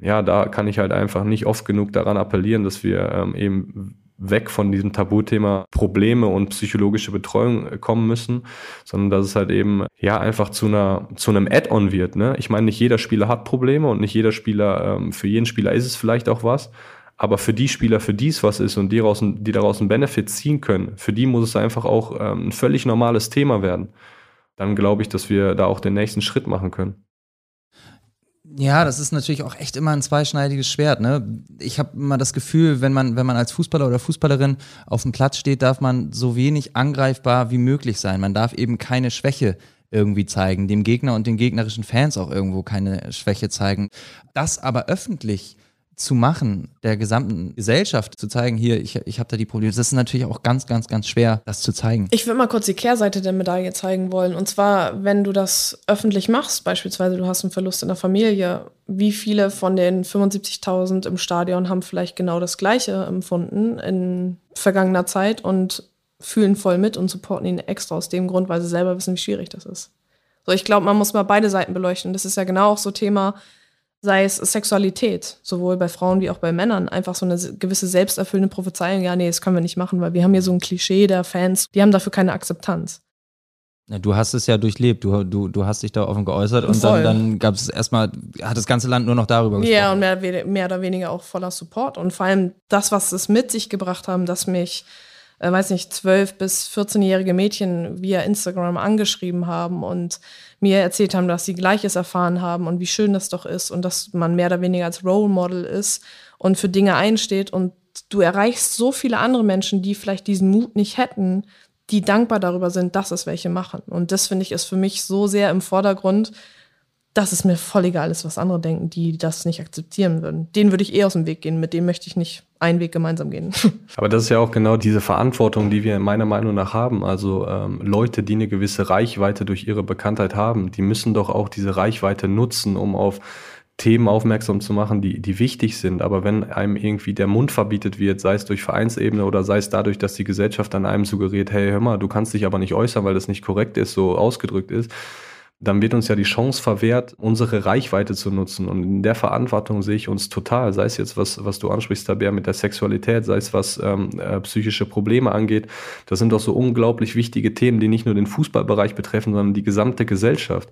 ja, da kann ich halt einfach nicht oft genug daran appellieren, dass wir ähm, eben weg von diesem Tabuthema Probleme und psychologische Betreuung äh, kommen müssen, sondern dass es halt eben ja einfach zu einer zu einem Add-on wird. Ne? Ich meine, nicht jeder Spieler hat Probleme und nicht jeder Spieler, ähm, für jeden Spieler ist es vielleicht auch was, aber für die Spieler, für die es was ist und die, daraus, die daraus einen Benefit ziehen können, für die muss es einfach auch ähm, ein völlig normales Thema werden. Dann glaube ich, dass wir da auch den nächsten Schritt machen können. Ja, das ist natürlich auch echt immer ein zweischneidiges Schwert. Ne? Ich habe immer das Gefühl, wenn man, wenn man als Fußballer oder Fußballerin auf dem Platz steht, darf man so wenig angreifbar wie möglich sein. Man darf eben keine Schwäche irgendwie zeigen, dem Gegner und den gegnerischen Fans auch irgendwo keine Schwäche zeigen. Das aber öffentlich zu machen, der gesamten Gesellschaft zu zeigen, hier, ich, ich habe da die Probleme, das ist natürlich auch ganz, ganz, ganz schwer, das zu zeigen. Ich würde mal kurz die Kehrseite der Medaille zeigen wollen. Und zwar, wenn du das öffentlich machst, beispielsweise du hast einen Verlust in der Familie, wie viele von den 75.000 im Stadion haben vielleicht genau das Gleiche empfunden in vergangener Zeit und fühlen voll mit und supporten ihn extra aus dem Grund, weil sie selber wissen, wie schwierig das ist. So, ich glaube, man muss mal beide Seiten beleuchten. Das ist ja genau auch so Thema, sei es Sexualität, sowohl bei Frauen wie auch bei Männern, einfach so eine gewisse selbsterfüllende Prophezeiung, ja, nee, das können wir nicht machen, weil wir haben hier so ein Klischee der Fans, die haben dafür keine Akzeptanz. Du hast es ja durchlebt, du, du, du hast dich da offen geäußert und Voll. dann, dann gab es erstmal, hat das ganze Land nur noch darüber gesprochen. Ja, und mehr, mehr oder weniger auch voller Support. Und vor allem das, was es mit sich gebracht haben, dass mich äh, weiß nicht, 12- bis 14-jährige Mädchen via Instagram angeschrieben haben und mir erzählt haben, dass sie Gleiches erfahren haben und wie schön das doch ist und dass man mehr oder weniger als Role Model ist und für Dinge einsteht und du erreichst so viele andere Menschen, die vielleicht diesen Mut nicht hätten, die dankbar darüber sind, dass es welche machen. Und das finde ich ist für mich so sehr im Vordergrund, dass es mir voll egal ist, was andere denken, die das nicht akzeptieren würden. Den würde ich eh aus dem Weg gehen, mit dem möchte ich nicht einen Weg gemeinsam gehen. *laughs* Aber das ist ja auch genau diese Verantwortung, die wir meiner Meinung nach haben. Also ähm, Leute, die eine gewisse Reichweite durch ihre Bekanntheit haben, die müssen doch auch diese Reichweite nutzen, um auf Themen aufmerksam zu machen, die, die wichtig sind. Aber wenn einem irgendwie der Mund verbietet wird, sei es durch Vereinsebene oder sei es dadurch, dass die Gesellschaft an einem suggeriert, hey, hör mal, du kannst dich aber nicht äußern, weil das nicht korrekt ist, so ausgedrückt ist, dann wird uns ja die Chance verwehrt, unsere Reichweite zu nutzen. Und in der Verantwortung sehe ich uns total, sei es jetzt, was, was du ansprichst, Tabea, mit der Sexualität, sei es was ähm, äh, psychische Probleme angeht. Das sind doch so unglaublich wichtige Themen, die nicht nur den Fußballbereich betreffen, sondern die gesamte Gesellschaft.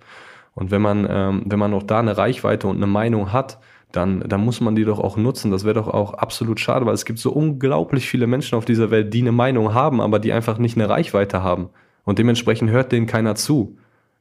Und wenn man, ähm, wenn man auch da eine Reichweite und eine Meinung hat, dann, dann muss man die doch auch nutzen. Das wäre doch auch absolut schade, weil es gibt so unglaublich viele Menschen auf dieser Welt, die eine Meinung haben, aber die einfach nicht eine Reichweite haben. Und dementsprechend hört denen keiner zu.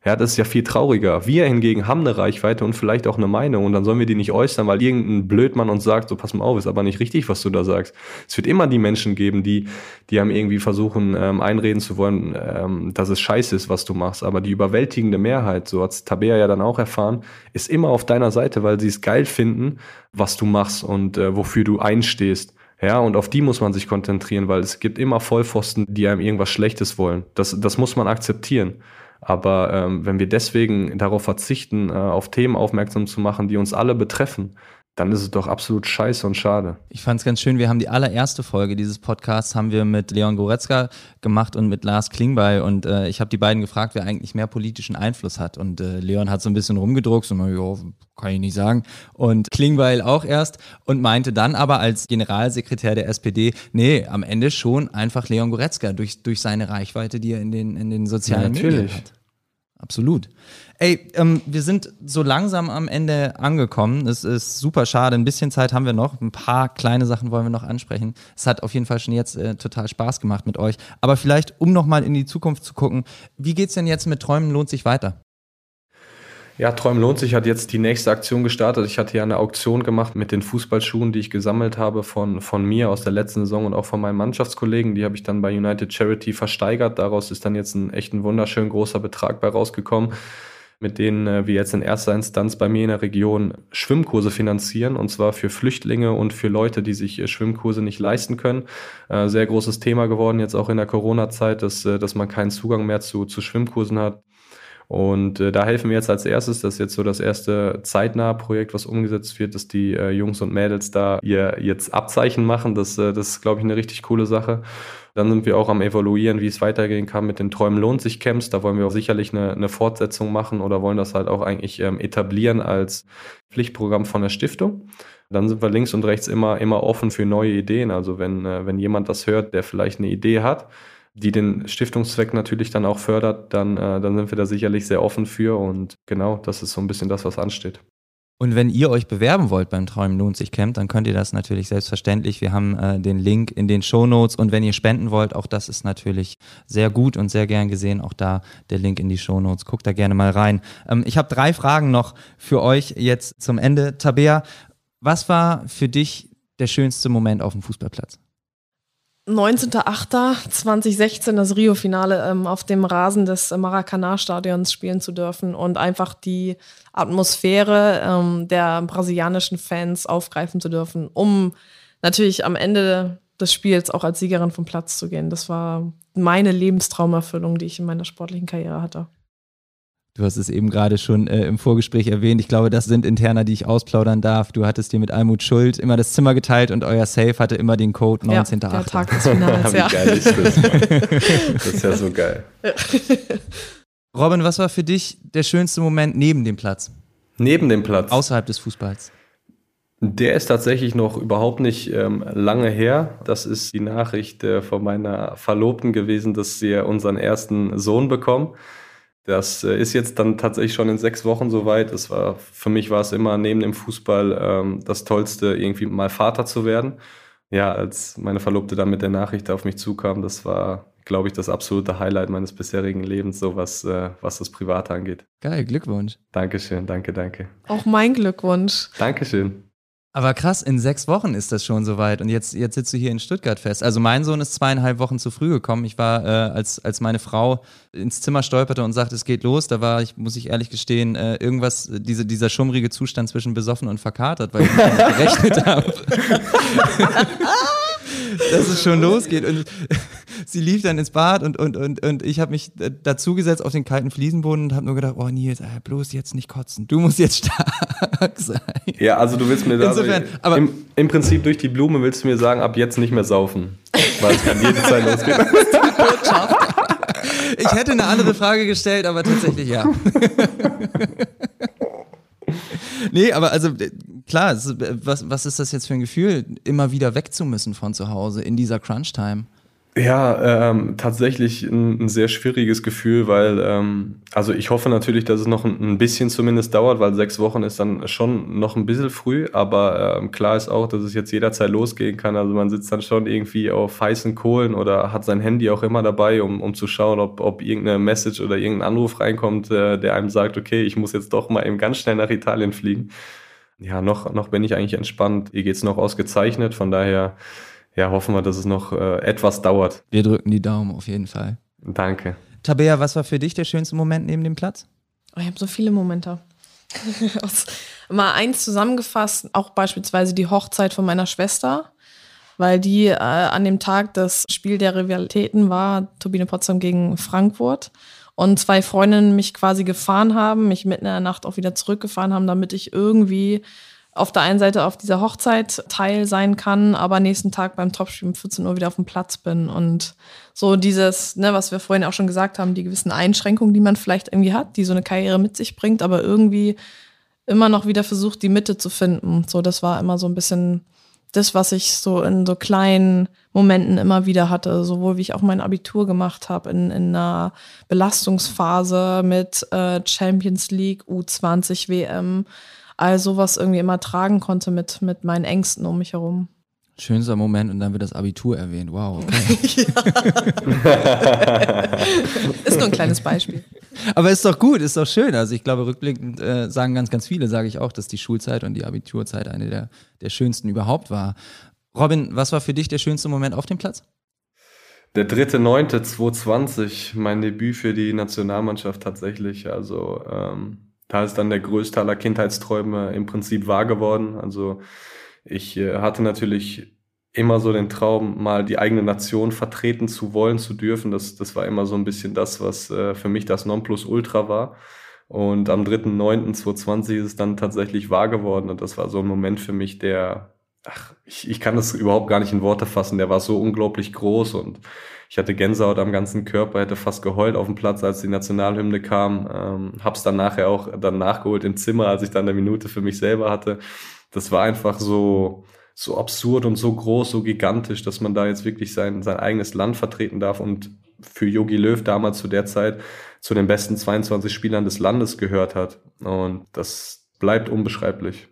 Ja, das ist ja viel trauriger. Wir hingegen haben eine Reichweite und vielleicht auch eine Meinung und dann sollen wir die nicht äußern, weil irgendein Blödmann uns sagt, so pass mal auf, ist aber nicht richtig, was du da sagst. Es wird immer die Menschen geben, die, die haben irgendwie versuchen, ähm, einreden zu wollen, ähm, dass es scheiße ist, was du machst. Aber die überwältigende Mehrheit, so hat Tabea ja dann auch erfahren, ist immer auf deiner Seite, weil sie es geil finden, was du machst und äh, wofür du einstehst. Ja, und auf die muss man sich konzentrieren, weil es gibt immer Vollpfosten, die einem irgendwas Schlechtes wollen. Das, das muss man akzeptieren. Aber ähm, wenn wir deswegen darauf verzichten, äh, auf Themen aufmerksam zu machen, die uns alle betreffen, dann ist es doch absolut scheiße und schade. Ich fand es ganz schön, wir haben die allererste Folge dieses Podcasts haben wir mit Leon Goretzka gemacht und mit Lars Klingbeil und äh, ich habe die beiden gefragt, wer eigentlich mehr politischen Einfluss hat und äh, Leon hat so ein bisschen rumgedruckt und ja, kann ich nicht sagen und Klingbeil auch erst und meinte dann aber als Generalsekretär der SPD, nee, am Ende schon einfach Leon Goretzka durch, durch seine Reichweite, die er in den, in den sozialen ja, Medien hat. Absolut. Ey, ähm, wir sind so langsam am Ende angekommen. Es ist super schade. Ein bisschen Zeit haben wir noch. Ein paar kleine Sachen wollen wir noch ansprechen. Es hat auf jeden Fall schon jetzt äh, total Spaß gemacht mit euch. Aber vielleicht, um nochmal in die Zukunft zu gucken, wie geht's denn jetzt mit Träumen lohnt sich weiter? Ja, Träumen lohnt sich hat jetzt die nächste Aktion gestartet. Ich hatte ja eine Auktion gemacht mit den Fußballschuhen, die ich gesammelt habe von, von mir aus der letzten Saison und auch von meinen Mannschaftskollegen. Die habe ich dann bei United Charity versteigert. Daraus ist dann jetzt ein echt ein wunderschön großer Betrag bei rausgekommen, mit denen äh, wir jetzt in erster Instanz bei mir in der Region Schwimmkurse finanzieren und zwar für Flüchtlinge und für Leute, die sich äh, Schwimmkurse nicht leisten können. Äh, sehr großes Thema geworden jetzt auch in der Corona-Zeit, dass, dass man keinen Zugang mehr zu, zu Schwimmkursen hat. Und äh, da helfen wir jetzt als erstes, das ist jetzt so das erste zeitnahe Projekt, was umgesetzt wird, dass die äh, Jungs und Mädels da ihr jetzt Abzeichen machen. Das, äh, das ist, glaube ich, eine richtig coole Sache. Dann sind wir auch am Evaluieren, wie es weitergehen kann mit den Träumen lohnt sich Camps. Da wollen wir auch sicherlich eine, eine Fortsetzung machen oder wollen das halt auch eigentlich ähm, etablieren als Pflichtprogramm von der Stiftung. Dann sind wir links und rechts immer, immer offen für neue Ideen. Also wenn, äh, wenn jemand das hört, der vielleicht eine Idee hat, die den Stiftungszweck natürlich dann auch fördert, dann, äh, dann sind wir da sicherlich sehr offen für und genau, das ist so ein bisschen das, was ansteht. Und wenn ihr euch bewerben wollt beim Träumen lohnt sich Camp, dann könnt ihr das natürlich selbstverständlich. Wir haben äh, den Link in den Show Notes und wenn ihr spenden wollt, auch das ist natürlich sehr gut und sehr gern gesehen. Auch da der Link in die Show Notes. Guckt da gerne mal rein. Ähm, ich habe drei Fragen noch für euch jetzt zum Ende. Tabea, was war für dich der schönste Moment auf dem Fußballplatz? 19.08.2016 das Rio-Finale ähm, auf dem Rasen des Maracanã-Stadions spielen zu dürfen und einfach die Atmosphäre ähm, der brasilianischen Fans aufgreifen zu dürfen, um natürlich am Ende des Spiels auch als Siegerin vom Platz zu gehen. Das war meine Lebenstraumerfüllung, die ich in meiner sportlichen Karriere hatte. Du hast es eben gerade schon äh, im Vorgespräch erwähnt. Ich glaube, das sind Interner, die ich ausplaudern darf. Du hattest dir mit Almut Schuld immer das Zimmer geteilt und euer Safe hatte immer den Code 19.8. Ja, der Tag des Finals, ja. *laughs* Wie geil ist das? *laughs* das ist ja so geil. Robin, was war für dich der schönste Moment neben dem Platz? Neben dem Platz? Außerhalb des Fußballs. Der ist tatsächlich noch überhaupt nicht ähm, lange her. Das ist die Nachricht äh, von meiner Verlobten gewesen, dass wir unseren ersten Sohn bekommen. Das äh, ist jetzt dann tatsächlich schon in sechs Wochen soweit. Das war, für mich war es immer neben dem Fußball ähm, das Tollste, irgendwie mal Vater zu werden. Ja, als meine Verlobte dann mit der Nachricht auf mich zukam, das war, glaube ich, das absolute Highlight meines bisherigen Lebens, so was, äh, was das Private angeht. Geil, Glückwunsch. Dankeschön, danke, danke. Auch mein Glückwunsch. Dankeschön. Aber krass, in sechs Wochen ist das schon soweit und jetzt, jetzt sitzt du hier in Stuttgart fest. Also mein Sohn ist zweieinhalb Wochen zu früh gekommen. Ich war, äh, als, als meine Frau ins Zimmer stolperte und sagte, es geht los, da war ich, muss ich ehrlich gestehen, äh, irgendwas, diese, dieser schummrige Zustand zwischen besoffen und verkatert, weil ich nicht *laughs* gerechnet habe. *laughs* dass es schon losgeht. Und sie lief dann ins Bad und, und, und, und ich habe mich dazugesetzt auf den kalten Fliesenboden und habe nur gedacht, oh Nils, äh, bloß jetzt nicht kotzen. Du musst jetzt stark *laughs* sein. Ja, also du willst mir da Insofern, aber im, im Prinzip durch die Blume willst du mir sagen, ab jetzt nicht mehr saufen. Weil es kann jede Zeit losgehen. *laughs* Ich hätte eine andere Frage gestellt, aber tatsächlich ja. *laughs* nee, aber also klar, was, was ist das jetzt für ein Gefühl, immer wieder weg zu müssen von zu Hause in dieser Crunch-Time? Ja, ähm, tatsächlich ein, ein, sehr schwieriges Gefühl, weil, ähm, also ich hoffe natürlich, dass es noch ein, ein, bisschen zumindest dauert, weil sechs Wochen ist dann schon noch ein bisschen früh, aber ähm, klar ist auch, dass es jetzt jederzeit losgehen kann. Also man sitzt dann schon irgendwie auf heißen Kohlen oder hat sein Handy auch immer dabei, um, um zu schauen, ob, ob irgendeine Message oder irgendein Anruf reinkommt, äh, der einem sagt, okay, ich muss jetzt doch mal eben ganz schnell nach Italien fliegen. Ja, noch, noch bin ich eigentlich entspannt. Ihr geht's noch ausgezeichnet, von daher ja, hoffen wir, dass es noch äh, etwas dauert. Wir drücken die Daumen auf jeden Fall. Danke. Tabea, was war für dich der schönste Moment neben dem Platz? Oh, ich habe so viele Momente. *laughs* mal eins zusammengefasst, auch beispielsweise die Hochzeit von meiner Schwester, weil die äh, an dem Tag das Spiel der Rivalitäten war, Turbine Potsdam gegen Frankfurt. Und zwei Freundinnen mich quasi gefahren haben, mich mitten in der Nacht auch wieder zurückgefahren haben, damit ich irgendwie auf der einen Seite auf dieser Hochzeit teil sein kann, aber nächsten Tag beim Topspiel um 14 Uhr wieder auf dem Platz bin. Und so dieses, ne, was wir vorhin auch schon gesagt haben, die gewissen Einschränkungen, die man vielleicht irgendwie hat, die so eine Karriere mit sich bringt, aber irgendwie immer noch wieder versucht, die Mitte zu finden. So, das war immer so ein bisschen das, was ich so in so kleinen Momenten immer wieder hatte, sowohl wie ich auch mein Abitur gemacht habe, in, in einer Belastungsphase mit äh, Champions League, U20 WM, all sowas irgendwie immer tragen konnte mit, mit meinen Ängsten um mich herum. Schönster Moment und dann wird das Abitur erwähnt. Wow. Okay. *laughs* ist nur ein kleines Beispiel. Aber ist doch gut, ist doch schön. Also ich glaube, rückblickend äh, sagen ganz, ganz viele, sage ich auch, dass die Schulzeit und die Abiturzeit eine der, der schönsten überhaupt war. Robin, was war für dich der schönste Moment auf dem Platz? Der 3.9.2020, mein Debüt für die Nationalmannschaft tatsächlich. Also ähm, da ist dann der größte aller Kindheitsträume im Prinzip wahr geworden. Also ich äh, hatte natürlich immer so den Traum, mal die eigene Nation vertreten zu wollen, zu dürfen. Das, das war immer so ein bisschen das, was äh, für mich das Nonplusultra war. Und am 3.9.2020 ist es dann tatsächlich wahr geworden. Und das war so ein Moment für mich, der, ach, ich, ich kann das überhaupt gar nicht in Worte fassen. Der war so unglaublich groß und ich hatte Gänsehaut am ganzen Körper, hätte fast geheult auf dem Platz, als die Nationalhymne kam. Ähm, hab's dann nachher auch dann nachgeholt im Zimmer, als ich dann eine Minute für mich selber hatte. Das war einfach so, so absurd und so groß, so gigantisch, dass man da jetzt wirklich sein, sein eigenes Land vertreten darf und für Yogi Löw damals zu der Zeit zu den besten 22 Spielern des Landes gehört hat. Und das bleibt unbeschreiblich.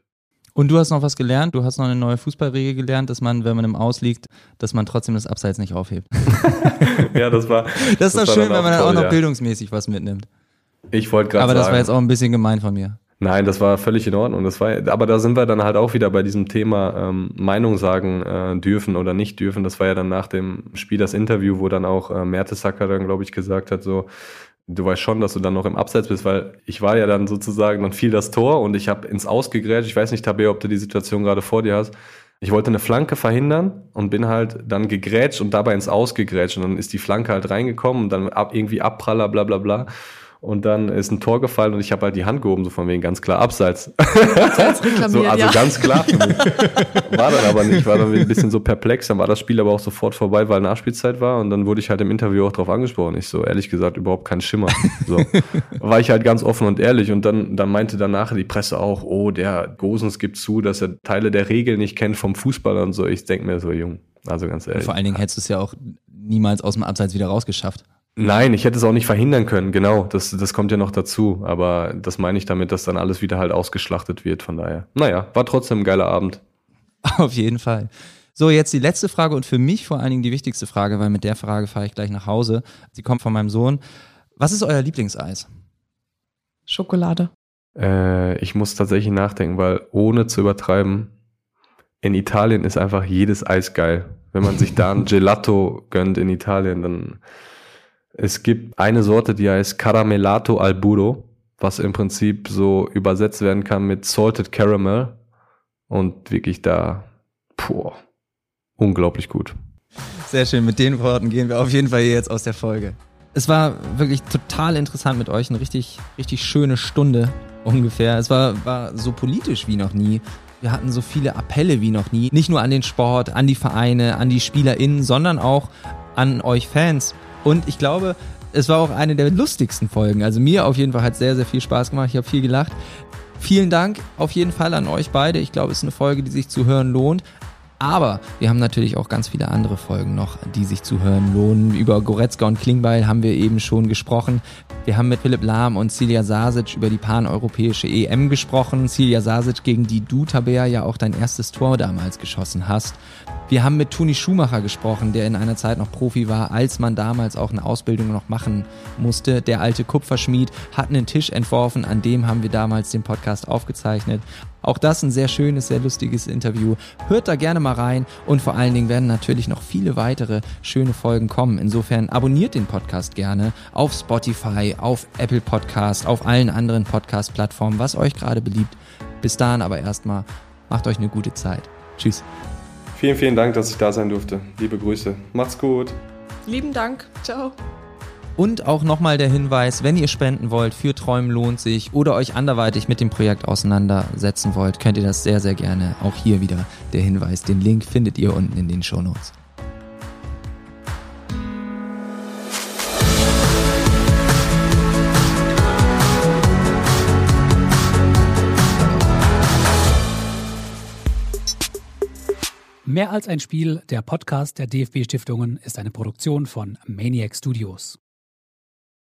Und du hast noch was gelernt, du hast noch eine neue Fußballregel gelernt, dass man, wenn man im Ausliegt, dass man trotzdem das Abseits nicht aufhebt. *laughs* ja, das war. Das ist doch schön, wenn man dann auch noch ja. bildungsmäßig was mitnimmt. Ich wollte gerade sagen. Aber das war jetzt auch ein bisschen gemein von mir. Nein, das war völlig in Ordnung. Das war, aber da sind wir dann halt auch wieder bei diesem Thema ähm, Meinung sagen äh, dürfen oder nicht dürfen. Das war ja dann nach dem Spiel das Interview, wo dann auch äh, Mertesacker dann, glaube ich, gesagt hat, so, du weißt schon, dass du dann noch im Abseits bist, weil ich war ja dann sozusagen, dann fiel das Tor und ich habe ins Ausgegrätscht. Ich weiß nicht, Tabea, ob du die Situation gerade vor dir hast. Ich wollte eine Flanke verhindern und bin halt dann gegrätscht und dabei ins Ausgegrätscht. Und dann ist die Flanke halt reingekommen und dann ab, irgendwie Abpraller, bla bla bla. Und dann ist ein Tor gefallen und ich habe halt die Hand gehoben, so von wegen ganz klar Abseits. *laughs* so, also ja. ganz klar *laughs* für mich. War dann aber nicht, war dann ein bisschen so perplex. Dann war das Spiel aber auch sofort vorbei, weil Nachspielzeit war. Und dann wurde ich halt im Interview auch drauf angesprochen. Ich so, ehrlich gesagt, überhaupt kein Schimmer. So. *laughs* War ich halt ganz offen und ehrlich. Und dann, dann meinte danach die Presse auch, oh, der Gosens gibt zu, dass er Teile der Regeln nicht kennt vom Fußball und so. Ich denke mir so, Jung, also ganz ehrlich. Und vor allen Dingen hättest du es ja auch niemals aus dem Abseits wieder rausgeschafft. Nein, ich hätte es auch nicht verhindern können, genau. Das, das kommt ja noch dazu. Aber das meine ich damit, dass dann alles wieder halt ausgeschlachtet wird. Von daher. Naja, war trotzdem ein geiler Abend. *laughs* Auf jeden Fall. So, jetzt die letzte Frage und für mich vor allen Dingen die wichtigste Frage, weil mit der Frage fahre ich gleich nach Hause. Sie kommt von meinem Sohn. Was ist euer Lieblingseis? Schokolade. Äh, ich muss tatsächlich nachdenken, weil ohne zu übertreiben, in Italien ist einfach jedes Eis geil. Wenn man sich da ein *laughs* Gelato gönnt in Italien, dann es gibt eine Sorte, die heißt Caramellato al Burro, was im Prinzip so übersetzt werden kann mit Salted Caramel. Und wirklich da, puh, unglaublich gut. Sehr schön, mit den Worten gehen wir auf jeden Fall hier jetzt aus der Folge. Es war wirklich total interessant mit euch, eine richtig, richtig schöne Stunde ungefähr. Es war, war so politisch wie noch nie. Wir hatten so viele Appelle wie noch nie. Nicht nur an den Sport, an die Vereine, an die SpielerInnen, sondern auch an euch Fans. Und ich glaube, es war auch eine der lustigsten Folgen. Also mir auf jeden Fall hat sehr, sehr viel Spaß gemacht. Ich habe viel gelacht. Vielen Dank auf jeden Fall an euch beide. Ich glaube, es ist eine Folge, die sich zu hören lohnt. Aber wir haben natürlich auch ganz viele andere Folgen noch, die sich zu hören lohnen. Über Goretzka und Klingbeil haben wir eben schon gesprochen. Wir haben mit Philipp Lahm und Silja Sasic über die paneuropäische EM gesprochen. Silja Sasic, gegen die du, Tabea, ja auch dein erstes Tor damals geschossen hast. Wir haben mit Toni Schumacher gesprochen, der in einer Zeit noch Profi war, als man damals auch eine Ausbildung noch machen musste. Der alte Kupferschmied hat einen Tisch entworfen, an dem haben wir damals den Podcast aufgezeichnet. Auch das ein sehr schönes, sehr lustiges Interview. Hört da gerne mal rein und vor allen Dingen werden natürlich noch viele weitere schöne Folgen kommen. Insofern abonniert den Podcast gerne auf Spotify, auf Apple Podcast, auf allen anderen Podcast-Plattformen, was euch gerade beliebt. Bis dahin aber erstmal macht euch eine gute Zeit. Tschüss. Vielen, vielen Dank, dass ich da sein durfte. Liebe Grüße. Macht's gut. Lieben Dank. Ciao. Und auch nochmal der Hinweis, wenn ihr spenden wollt für Träumen lohnt sich oder euch anderweitig mit dem Projekt auseinandersetzen wollt, könnt ihr das sehr, sehr gerne. Auch hier wieder der Hinweis. Den Link findet ihr unten in den Shownotes. Mehr als ein Spiel, der Podcast der DFB Stiftungen ist eine Produktion von Maniac Studios.